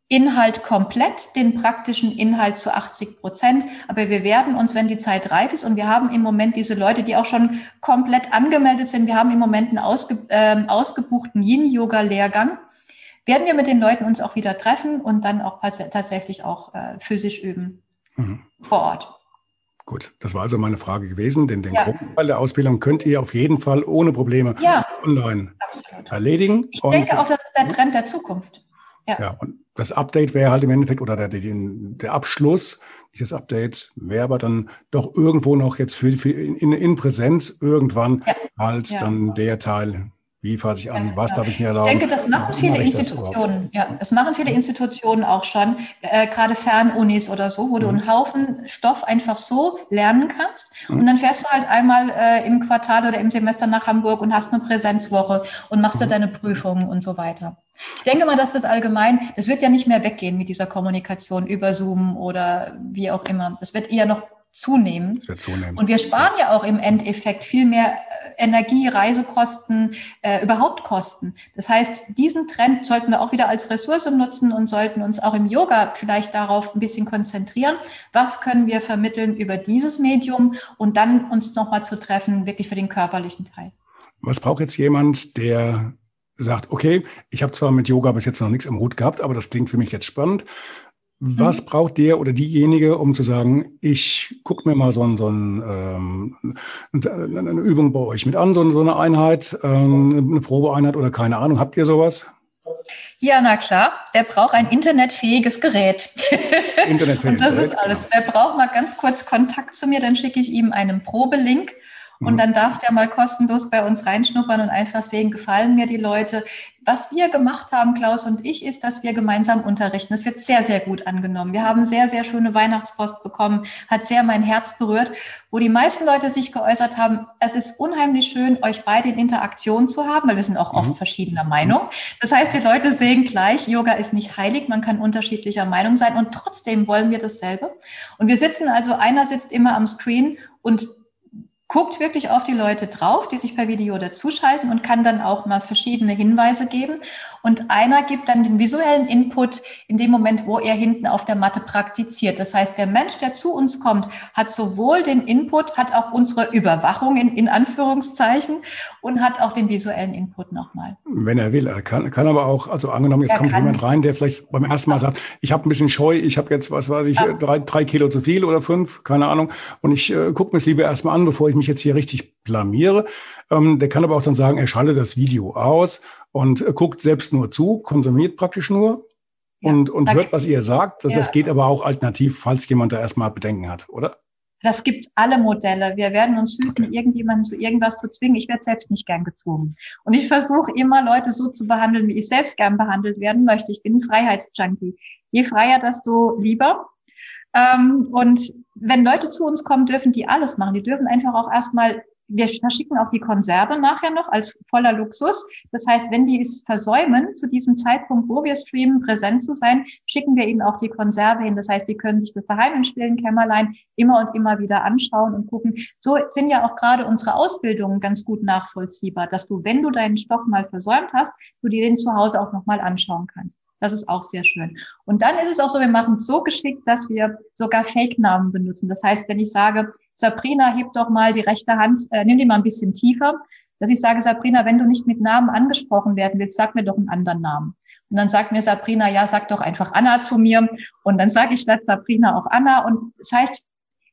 Inhalt komplett, den praktischen Inhalt zu 80 Prozent. Aber wir werden uns, wenn die Zeit reif ist, und wir haben im Moment diese Leute, die auch schon komplett angemeldet sind, wir haben im Moment einen ausge, äh, ausgebuchten Yin-Yoga-Lehrgang, werden wir mit den Leuten uns auch wieder treffen und dann auch tatsächlich auch äh, physisch üben mhm. vor Ort. Gut, das war also meine Frage gewesen, denn den ja. Grundteil der Ausbildung könnt ihr auf jeden Fall ohne Probleme ja, online absolut. erledigen. Ich denke auch, das ist der Trend der Zukunft. Ja. ja, und das Update wäre halt im Endeffekt oder der, der, der Abschluss, nicht das Update, wäre aber dann doch irgendwo noch jetzt für, für in, in Präsenz irgendwann halt dann der Teil, wie fasse ich an? was darf ich mir erlauben? Ich denke, das machen viele Institutionen. Das ja, das machen viele Institutionen auch schon, äh, gerade Fernunis oder so, wo mhm. du einen Haufen Stoff einfach so lernen kannst. Mhm. Und dann fährst du halt einmal äh, im Quartal oder im Semester nach Hamburg und hast eine Präsenzwoche und machst mhm. da deine Prüfungen und so weiter. Ich denke mal, dass das allgemein, es wird ja nicht mehr weggehen mit dieser Kommunikation über Zoom oder wie auch immer. Es wird eher noch zunehmen. Das wird zunehmen. Und wir sparen ja auch im Endeffekt viel mehr äh, Energie, Reisekosten, äh, überhaupt Kosten. Das heißt, diesen Trend sollten wir auch wieder als Ressource nutzen und sollten uns auch im Yoga vielleicht darauf ein bisschen konzentrieren. Was können wir vermitteln über dieses Medium und dann uns nochmal zu treffen, wirklich für den körperlichen Teil. Was braucht jetzt jemand, der sagt, okay, ich habe zwar mit Yoga bis jetzt noch nichts im Hut gehabt, aber das klingt für mich jetzt spannend. Was mhm. braucht der oder diejenige, um zu sagen, ich gucke mir mal so, ein, so ein, ähm, eine Übung bei euch mit an, so, so eine Einheit, ähm, eine Probeeinheit oder keine Ahnung. Habt ihr sowas? Ja, na klar, der braucht ein internetfähiges Gerät. Internetfähiges Und das Gerät, ist alles. Genau. Der braucht mal ganz kurz Kontakt zu mir, dann schicke ich ihm einen Probelink und mhm. dann darf der mal kostenlos bei uns reinschnuppern und einfach sehen, gefallen mir die Leute. Was wir gemacht haben, Klaus und ich, ist, dass wir gemeinsam unterrichten. Es wird sehr, sehr gut angenommen. Wir haben sehr, sehr schöne Weihnachtspost bekommen, hat sehr mein Herz berührt, wo die meisten Leute sich geäußert haben, es ist unheimlich schön, euch beide in Interaktion zu haben, weil wir sind auch oft mhm. verschiedener Meinung. Das heißt, die Leute sehen gleich, Yoga ist nicht heilig, man kann unterschiedlicher Meinung sein und trotzdem wollen wir dasselbe. Und wir sitzen also, einer sitzt immer am Screen und guckt wirklich auf die Leute drauf, die sich per Video dazuschalten und kann dann auch mal verschiedene Hinweise geben. Und einer gibt dann den visuellen Input in dem Moment, wo er hinten auf der Matte praktiziert. Das heißt, der Mensch, der zu uns kommt, hat sowohl den Input, hat auch unsere Überwachung in, in Anführungszeichen und hat auch den visuellen Input nochmal. Wenn er will. Er kann, kann aber auch, also angenommen, jetzt er kommt jemand rein, der vielleicht beim ersten Mal sagt, ich habe ein bisschen Scheu, ich habe jetzt, was weiß ich, drei, drei Kilo zu viel oder fünf, keine Ahnung. Und ich äh, gucke mir es lieber erstmal an, bevor ich mich jetzt hier richtig blamiere. Ähm, der kann aber auch dann sagen, er schalte das Video aus und äh, guckt selbst nur zu, konsumiert praktisch nur und, ja, und hört, was ihr sagt. Das, ja. das geht aber auch alternativ, falls jemand da erstmal Bedenken hat, oder? Das gibt alle Modelle. Wir werden uns hüten, okay. irgendjemanden zu irgendwas zu zwingen. Ich werde selbst nicht gern gezwungen. Und ich versuche immer, Leute so zu behandeln, wie ich selbst gern behandelt werden möchte. Ich bin ein Freiheitsjunkie. Je freier, desto lieber. Ähm, und wenn Leute zu uns kommen, dürfen die alles machen. Die dürfen einfach auch erstmal wir verschicken auch die Konserve nachher noch als voller Luxus. Das heißt, wenn die es versäumen, zu diesem Zeitpunkt, wo wir streamen, präsent zu sein, schicken wir ihnen auch die Konserve hin. Das heißt, die können sich das daheim im stillen Kämmerlein immer und immer wieder anschauen und gucken. So sind ja auch gerade unsere Ausbildungen ganz gut nachvollziehbar, dass du, wenn du deinen Stoff mal versäumt hast, du dir den zu Hause auch nochmal anschauen kannst. Das ist auch sehr schön. Und dann ist es auch so, wir machen es so geschickt, dass wir sogar Fake-Namen benutzen. Das heißt, wenn ich sage, Sabrina, heb doch mal die rechte Hand, äh, nimm die mal ein bisschen tiefer, dass ich sage, Sabrina, wenn du nicht mit Namen angesprochen werden willst, sag mir doch einen anderen Namen. Und dann sagt mir Sabrina, ja, sag doch einfach Anna zu mir. Und dann sage ich statt Sabrina auch Anna. Und das heißt,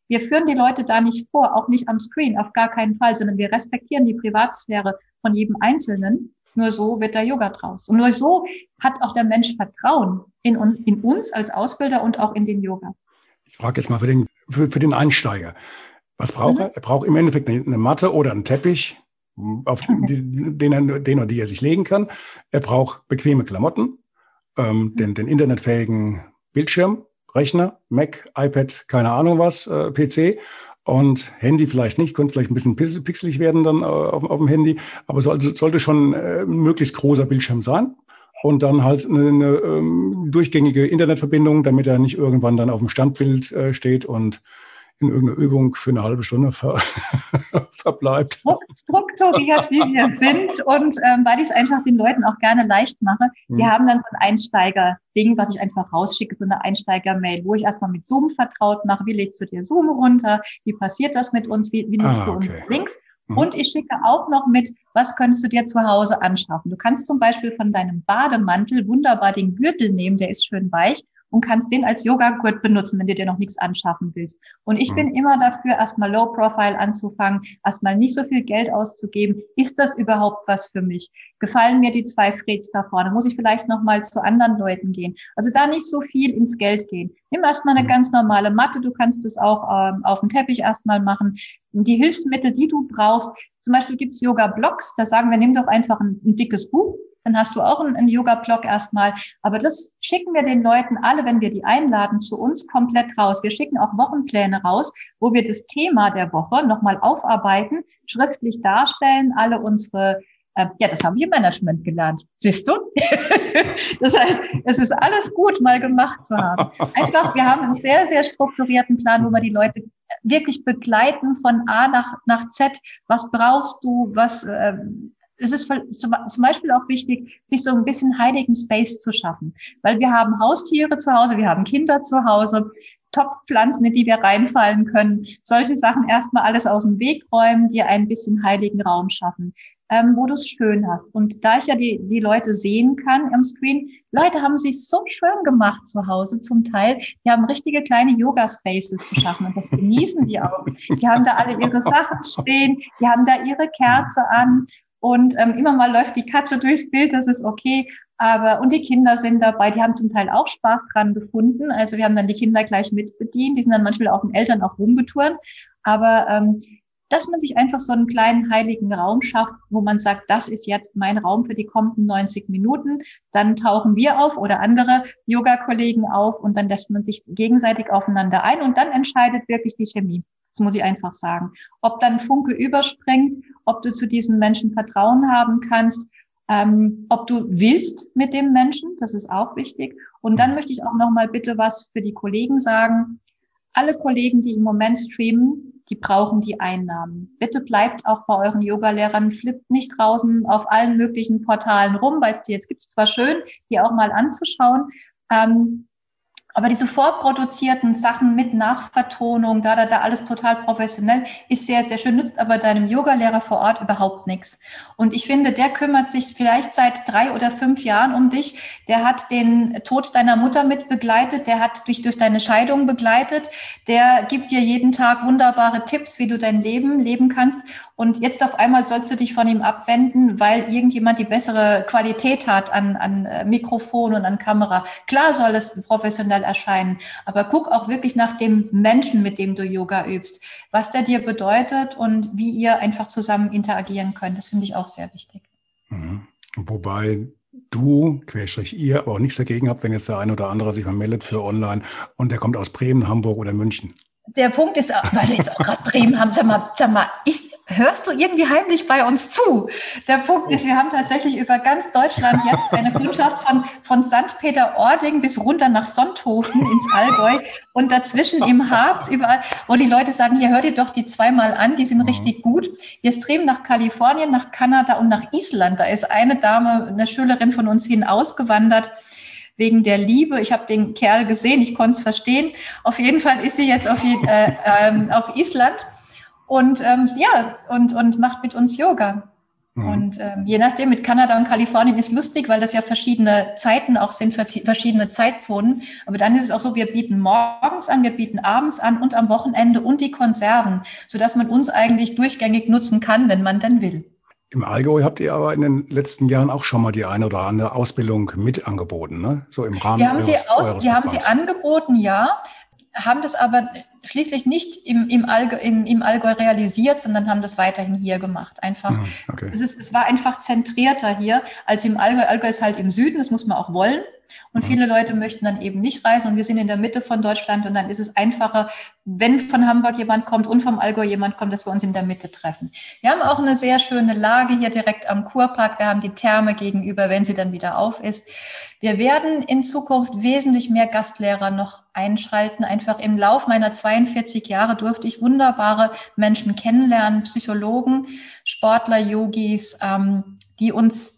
wir führen die Leute da nicht vor, auch nicht am Screen, auf gar keinen Fall, sondern wir respektieren die Privatsphäre von jedem Einzelnen. Nur so wird der Yoga draus. Und nur so hat auch der Mensch Vertrauen in uns, in uns als Ausbilder und auch in den Yoga. Ich frage jetzt mal für den, für, für den Einsteiger. Was braucht mhm. er? Er braucht im Endeffekt eine, eine Matte oder einen Teppich, auf den, den, den oder die er sich legen kann. Er braucht bequeme Klamotten, ähm, mhm. den, den internetfähigen Bildschirm, Rechner, Mac, iPad, keine Ahnung was, äh, PC und Handy vielleicht nicht, könnte vielleicht ein bisschen pixelig werden dann äh, auf, auf, dem Handy, aber sollte, sollte schon äh, ein möglichst großer Bildschirm sein und dann halt eine, eine ähm, durchgängige Internetverbindung, damit er nicht irgendwann dann auf dem Standbild äh, steht und in irgendeiner Übung für eine halbe Stunde ver verbleibt. Strukturiert, wie wir sind und ähm, weil ich es einfach den Leuten auch gerne leicht mache. Wir hm. haben dann so ein Einsteiger-Ding, was ich einfach rausschicke, so eine Einsteiger-Mail, wo ich erstmal mit Zoom vertraut mache. Wie legst du dir Zoom runter? Wie passiert das mit uns? Wie, wie nutzt ah, okay. du uns Links? Mhm. Und ich schicke auch noch mit, was könntest du dir zu Hause anschaffen? Du kannst zum Beispiel von deinem Bademantel wunderbar den Gürtel nehmen, der ist schön weich und kannst den als Yoga-Gurt benutzen, wenn du dir noch nichts anschaffen willst. Und ich mhm. bin immer dafür, erstmal Low Profile anzufangen, erstmal nicht so viel Geld auszugeben. Ist das überhaupt was für mich? Gefallen mir die zwei Freds da vorne? Muss ich vielleicht nochmal zu anderen Leuten gehen? Also da nicht so viel ins Geld gehen. Nimm erstmal eine mhm. ganz normale Matte. Du kannst es auch ähm, auf dem Teppich erstmal machen. Die Hilfsmittel, die du brauchst, zum Beispiel gibt's Yoga-Blogs, da sagen wir, nimm doch einfach ein, ein dickes Buch, dann hast du auch einen, einen Yoga-Blog erstmal. Aber das schicken wir den Leuten alle, wenn wir die einladen, zu uns komplett raus. Wir schicken auch Wochenpläne raus, wo wir das Thema der Woche nochmal aufarbeiten, schriftlich darstellen, alle unsere äh, ja, das haben wir im Management gelernt. Siehst du? das heißt, es ist alles gut, mal gemacht zu haben. Einfach, wir haben einen sehr, sehr strukturierten Plan, wo wir die Leute wirklich begleiten von A nach, nach Z. Was brauchst du? Was, äh, es ist zum Beispiel auch wichtig, sich so ein bisschen heiligen Space zu schaffen, weil wir haben Haustiere zu Hause, wir haben Kinder zu Hause, Topfpflanzen, in die wir reinfallen können. Solche Sachen erstmal alles aus dem Weg räumen, dir ein bisschen heiligen Raum schaffen, ähm, wo du es schön hast. Und da ich ja die, die Leute sehen kann am Screen, Leute haben sich so schön gemacht zu Hause zum Teil. Die haben richtige kleine Yoga-Spaces geschaffen und das genießen die auch. Die haben da alle ihre Sachen stehen, die haben da ihre Kerze an und ähm, immer mal läuft die Katze durchs Bild, das ist okay. Aber, und die Kinder sind dabei, die haben zum Teil auch Spaß dran gefunden. Also wir haben dann die Kinder gleich mitbedient, die sind dann manchmal auch den Eltern auch rumgeturnt. Aber ähm, dass man sich einfach so einen kleinen heiligen Raum schafft, wo man sagt, das ist jetzt mein Raum für die kommenden 90 Minuten. Dann tauchen wir auf oder andere Yoga-Kollegen auf und dann lässt man sich gegenseitig aufeinander ein und dann entscheidet wirklich die Chemie. Das muss ich einfach sagen. Ob dann Funke überspringt, ob du zu diesem Menschen Vertrauen haben kannst, ähm, ob du willst mit dem Menschen, das ist auch wichtig. Und dann möchte ich auch noch mal bitte was für die Kollegen sagen. Alle Kollegen, die im Moment streamen, die brauchen die Einnahmen. Bitte bleibt auch bei euren Yogalehrern, flippt nicht draußen auf allen möglichen Portalen rum, weil es die jetzt gibt, zwar schön, die auch mal anzuschauen. Ähm, aber diese vorproduzierten Sachen mit Nachvertonung, da, da, da, alles total professionell, ist sehr, sehr schön, nützt aber deinem Yogalehrer vor Ort überhaupt nichts. Und ich finde, der kümmert sich vielleicht seit drei oder fünf Jahren um dich. Der hat den Tod deiner Mutter mit begleitet, der hat dich durch deine Scheidung begleitet, der gibt dir jeden Tag wunderbare Tipps, wie du dein Leben leben kannst. Und jetzt auf einmal sollst du dich von ihm abwenden, weil irgendjemand die bessere Qualität hat an, an äh, Mikrofon und an Kamera. Klar soll es professionell erscheinen, aber guck auch wirklich nach dem Menschen, mit dem du Yoga übst, was der dir bedeutet und wie ihr einfach zusammen interagieren könnt. Das finde ich auch sehr wichtig. Mhm. Wobei du, Querstrich ihr, aber auch nichts dagegen habt, wenn jetzt der eine oder andere sich mal meldet für online und der kommt aus Bremen, Hamburg oder München. Der Punkt ist, weil wir jetzt auch gerade Bremen haben, sag mal, sag mal, ist, hörst du irgendwie heimlich bei uns zu? Der Punkt ist, wir haben tatsächlich über ganz Deutschland jetzt eine Kundschaft von, von St. Peter-Ording bis runter nach Sonthofen ins Allgäu und dazwischen im Harz überall, wo die Leute sagen, hier hört ihr doch die zweimal an, die sind mhm. richtig gut. Wir streamen nach Kalifornien, nach Kanada und nach Island. Da ist eine Dame, eine Schülerin von uns hin ausgewandert wegen der Liebe. Ich habe den Kerl gesehen, ich konnte es verstehen. Auf jeden Fall ist sie jetzt auf, äh, äh, auf Island und ähm, ja, und, und macht mit uns Yoga. Mhm. Und ähm, je nachdem, mit Kanada und Kalifornien ist lustig, weil das ja verschiedene Zeiten auch sind, verschiedene Zeitzonen. Aber dann ist es auch so, wir bieten morgens an, wir bieten abends an und am Wochenende und die Konserven, sodass man uns eigentlich durchgängig nutzen kann, wenn man denn will. Im Allgäu habt ihr aber in den letzten Jahren auch schon mal die eine oder andere Ausbildung mit angeboten, ne? So im Rahmen. Wir haben, sie, aus, wir haben sie angeboten, ja, haben das aber schließlich nicht im, im, Allgäu, im, im Allgäu realisiert, sondern haben das weiterhin hier gemacht. Einfach, mhm, okay. es, ist, es war einfach zentrierter hier als im Allgäu. Allgäu ist halt im Süden, das muss man auch wollen. Und mhm. viele Leute möchten dann eben nicht reisen und wir sind in der Mitte von Deutschland und dann ist es einfacher, wenn von Hamburg jemand kommt und vom Allgäu jemand kommt, dass wir uns in der Mitte treffen. Wir haben auch eine sehr schöne Lage hier direkt am Kurpark. Wir haben die Therme gegenüber, wenn sie dann wieder auf ist. Wir werden in Zukunft wesentlich mehr Gastlehrer noch einschalten. Einfach im Lauf meiner 42 Jahre durfte ich wunderbare Menschen kennenlernen, Psychologen, Sportler, Yogis, ähm, die uns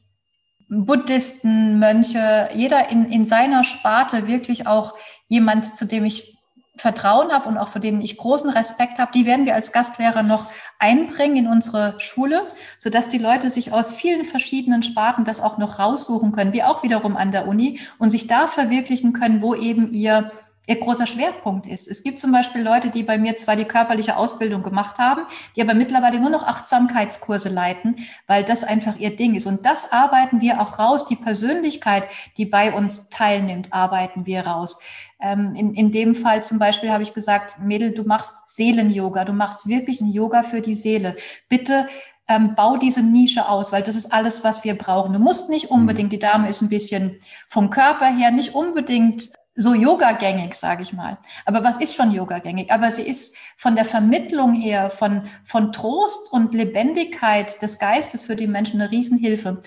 Buddhisten, Mönche, jeder in, in seiner Sparte wirklich auch jemand, zu dem ich Vertrauen habe und auch für den ich großen Respekt habe, die werden wir als Gastlehrer noch einbringen in unsere Schule, sodass die Leute sich aus vielen verschiedenen Sparten das auch noch raussuchen können, wie auch wiederum an der Uni und sich da verwirklichen können, wo eben ihr ihr großer Schwerpunkt ist. Es gibt zum Beispiel Leute, die bei mir zwar die körperliche Ausbildung gemacht haben, die aber mittlerweile nur noch Achtsamkeitskurse leiten, weil das einfach ihr Ding ist. Und das arbeiten wir auch raus. Die Persönlichkeit, die bei uns teilnimmt, arbeiten wir raus. Ähm, in, in dem Fall zum Beispiel habe ich gesagt, Mädel, du machst Seelen-Yoga, du machst wirklich ein Yoga für die Seele. Bitte ähm, bau diese Nische aus, weil das ist alles, was wir brauchen. Du musst nicht unbedingt, die Dame ist ein bisschen vom Körper her nicht unbedingt so Yoga-gängig, sage ich mal. Aber was ist schon Yoga-gängig? Aber sie ist von der Vermittlung her, von, von Trost und Lebendigkeit des Geistes für die Menschen eine Riesenhilfe.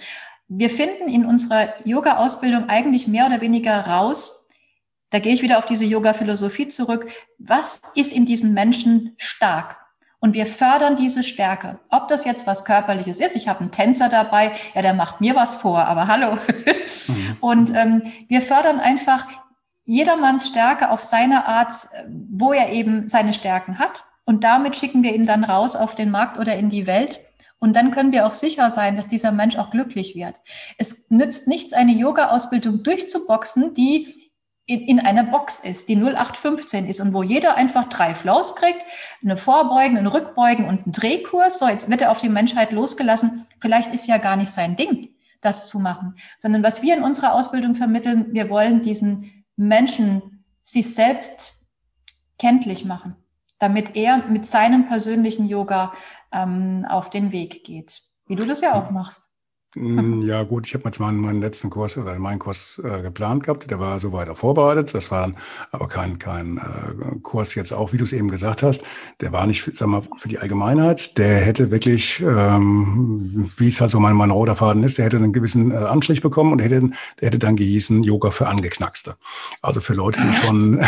Wir finden in unserer Yoga-Ausbildung eigentlich mehr oder weniger raus, da gehe ich wieder auf diese Yoga-Philosophie zurück, was ist in diesem Menschen stark? Und wir fördern diese Stärke. Ob das jetzt was Körperliches ist, ich habe einen Tänzer dabei, ja, der macht mir was vor, aber hallo. Mhm. Und ähm, wir fördern einfach jedermanns Stärke auf seine Art, wo er eben seine Stärken hat. Und damit schicken wir ihn dann raus auf den Markt oder in die Welt. Und dann können wir auch sicher sein, dass dieser Mensch auch glücklich wird. Es nützt nichts, eine Yoga-Ausbildung durchzuboxen, die in, in einer Box ist, die 0815 ist und wo jeder einfach drei Flows kriegt, eine Vorbeugen, ein Rückbeugen und einen Drehkurs. So, jetzt wird er auf die Menschheit losgelassen. Vielleicht ist ja gar nicht sein Ding, das zu machen, sondern was wir in unserer Ausbildung vermitteln, wir wollen diesen Menschen sich selbst kenntlich machen, damit er mit seinem persönlichen Yoga ähm, auf den Weg geht, wie du das ja auch machst. Hm, ja, gut, ich habe jetzt meinen, meinen letzten Kurs oder meinen Kurs äh, geplant gehabt. Der war so weiter vorbereitet. Das war aber kein, kein äh, Kurs jetzt auch, wie du es eben gesagt hast. Der war nicht, sag mal, für die Allgemeinheit. Der hätte wirklich, ähm, wie es halt so mein, mein roter Faden ist, der hätte einen gewissen äh, Anstrich bekommen und hätte, der hätte dann gehießen Yoga für Angeknackste. Also für Leute, die schon,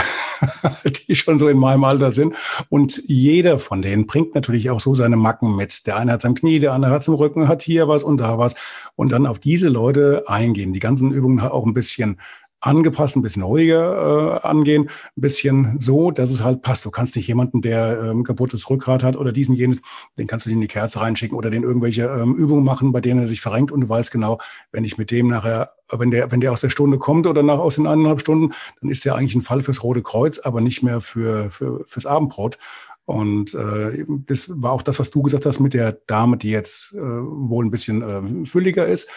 die schon so in meinem Alter sind. Und jeder von denen bringt natürlich auch so seine Macken mit. Der eine hat am Knie, der andere hat am Rücken, hat hier was und da was und dann auf diese Leute eingehen. Die ganzen Übungen auch ein bisschen angepasst, ein bisschen ruhiger äh, angehen, ein bisschen so, dass es halt passt. Du kannst nicht jemanden, der ähm, kaputtes Rückgrat hat oder diesen jenen, den kannst du in die Kerze reinschicken oder den irgendwelche ähm, Übungen machen, bei denen er sich verrenkt und du weißt genau, wenn ich mit dem nachher, wenn der, wenn der aus der Stunde kommt oder nach aus den eineinhalb Stunden, dann ist der eigentlich ein Fall fürs Rote Kreuz, aber nicht mehr für, für fürs Abendbrot. Und äh, das war auch das, was du gesagt hast mit der Dame, die jetzt äh, wohl ein bisschen äh, fülliger ist.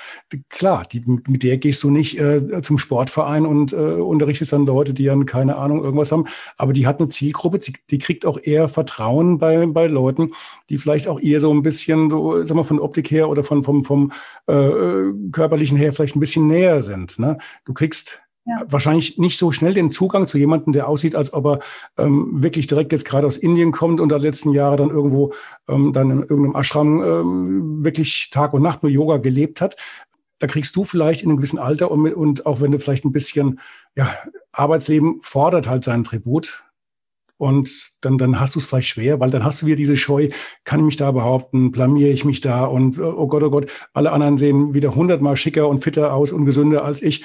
Klar, die, mit der gehst du nicht äh, zum Sportverein und äh, unterrichtest dann Leute, die dann keine Ahnung irgendwas haben. Aber die hat eine Zielgruppe, die, die kriegt auch eher Vertrauen bei, bei Leuten, die vielleicht auch eher so ein bisschen, so, sag mal, von Optik her oder von, vom, vom äh, körperlichen her vielleicht ein bisschen näher sind. Ne? Du kriegst wahrscheinlich nicht so schnell den Zugang zu jemandem, der aussieht, als ob er ähm, wirklich direkt jetzt gerade aus Indien kommt und der letzten Jahre dann irgendwo ähm, dann in irgendeinem Ashram ähm, wirklich Tag und Nacht nur Yoga gelebt hat. Da kriegst du vielleicht in einem gewissen Alter und, und auch wenn du vielleicht ein bisschen, ja, Arbeitsleben fordert halt seinen Tribut, und dann, dann hast du es vielleicht schwer, weil dann hast du wieder diese Scheu, kann ich mich da behaupten, blamiere ich mich da und oh Gott, oh Gott, alle anderen sehen wieder hundertmal schicker und fitter aus und gesünder als ich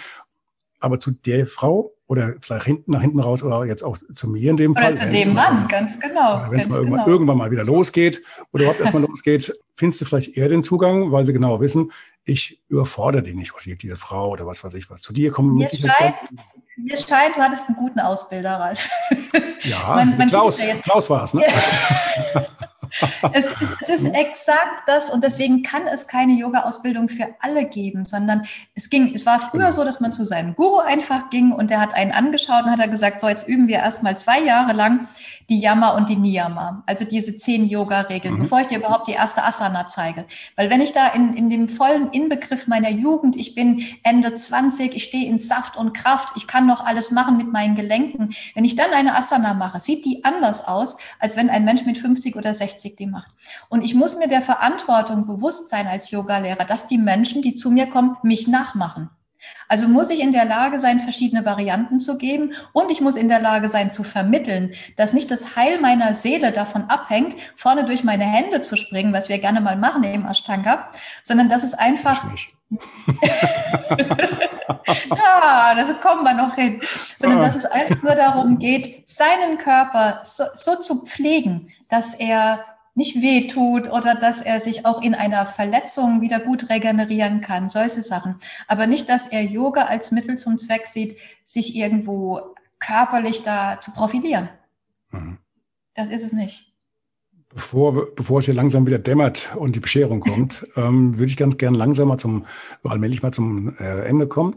aber zu der Frau oder vielleicht hinten nach hinten raus oder jetzt auch zu mir in dem oder Fall. Oder zu dem Mann, ganz genau. Wenn es mal irgendwann, genau. irgendwann, mal wieder losgeht oder überhaupt erstmal losgeht, findest du vielleicht eher den Zugang, weil sie genau wissen, ich überfordere die nicht, oder diese Frau oder was weiß ich was. Zu dir kommen mir scheint, mir scheint, du hattest einen guten Ausbilder, Ralf. Ja, man, man Klaus, ja Klaus war es, ne? es, es, es, ist exakt das und deswegen kann es keine Yoga-Ausbildung für alle geben, sondern es ging, es war früher so, dass man zu seinem Guru einfach ging und der hat einen angeschaut und hat er gesagt, so jetzt üben wir erstmal zwei Jahre lang die Yama und die Niyama, also diese zehn Yoga-Regeln, mhm. bevor ich dir überhaupt die erste Asana zeige. Weil wenn ich da in, in dem vollen Inbegriff meiner Jugend, ich bin Ende 20, ich stehe in Saft und Kraft, ich kann noch alles machen mit meinen Gelenken. Wenn ich dann eine Asana mache, sieht die anders aus, als wenn ein Mensch mit 50 oder 60 die macht. Und ich muss mir der Verantwortung bewusst sein als Yogalehrer, dass die Menschen, die zu mir kommen, mich nachmachen. Also muss ich in der Lage sein, verschiedene Varianten zu geben und ich muss in der Lage sein zu vermitteln, dass nicht das Heil meiner Seele davon abhängt, vorne durch meine Hände zu springen, was wir gerne mal machen im Ashtanga, sondern dass es einfach ja, da kommen wir noch hin. Sondern dass es einfach nur darum geht, seinen Körper so, so zu pflegen, dass er nicht wehtut oder dass er sich auch in einer Verletzung wieder gut regenerieren kann, solche Sachen. Aber nicht, dass er Yoga als Mittel zum Zweck sieht, sich irgendwo körperlich da zu profilieren. Mhm. Das ist es nicht. Bevor, bevor es hier langsam wieder dämmert und die Bescherung kommt, ähm, würde ich ganz gern langsam mal zum, allmählich mal zum äh, Ende kommen.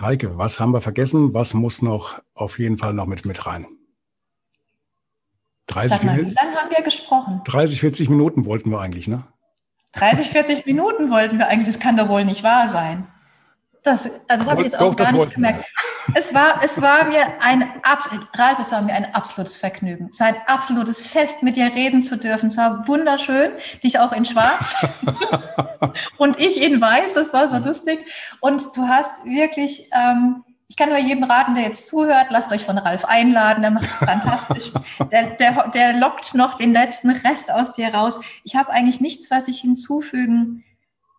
Heike, was haben wir vergessen? Was muss noch auf jeden Fall noch mit, mit rein? 30 Sag mal, wie lange haben wir gesprochen? 30, 40 Minuten wollten wir eigentlich, ne? 30, 40 Minuten wollten wir eigentlich. Das kann doch wohl nicht wahr sein. Das, das habe ich jetzt auch doch, gar nicht gemerkt. Es war, es war mir ein, Ralf, es war mir ein absolutes Vergnügen. Es war ein absolutes Fest, mit dir reden zu dürfen. Es war wunderschön, dich auch in Schwarz und ich in Weiß. Das war so lustig. Und du hast wirklich, ähm, ich kann nur jedem raten, der jetzt zuhört, lasst euch von Ralf einladen, der macht es fantastisch. Der, der, der lockt noch den letzten Rest aus dir raus. Ich habe eigentlich nichts, was ich hinzufügen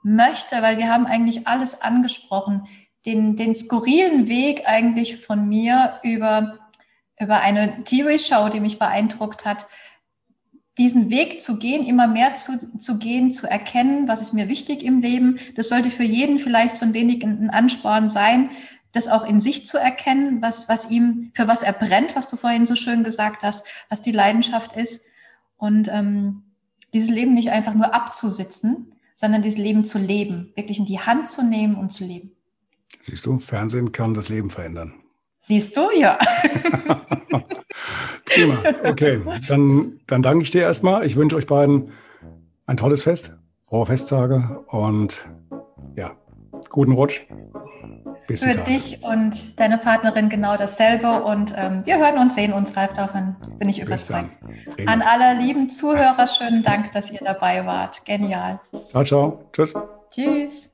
möchte, weil wir haben eigentlich alles angesprochen. Den, den skurrilen Weg eigentlich von mir über, über eine TV-Show, die mich beeindruckt hat, diesen Weg zu gehen, immer mehr zu, zu gehen, zu erkennen, was ist mir wichtig im Leben. Das sollte für jeden vielleicht so ein wenig ein Ansporn sein, das auch in sich zu erkennen, was, was ihm, für was er brennt, was du vorhin so schön gesagt hast, was die Leidenschaft ist. Und ähm, dieses Leben nicht einfach nur abzusitzen, sondern dieses Leben zu leben, wirklich in die Hand zu nehmen und zu leben. Siehst du, Fernsehen kann das Leben verändern. Siehst du, ja. Prima. Okay, dann, dann danke ich dir erstmal. Ich wünsche euch beiden ein tolles Fest, frohe Festtage und ja, guten Rutsch. Bis Für dich und deine Partnerin genau dasselbe. Und ähm, wir hören uns, sehen uns, Ralf, davon bin ich überzeugt. An alle lieben Zuhörer, schönen Dank, dass ihr dabei wart. Genial. Ciao, ciao. Tschüss. Tschüss.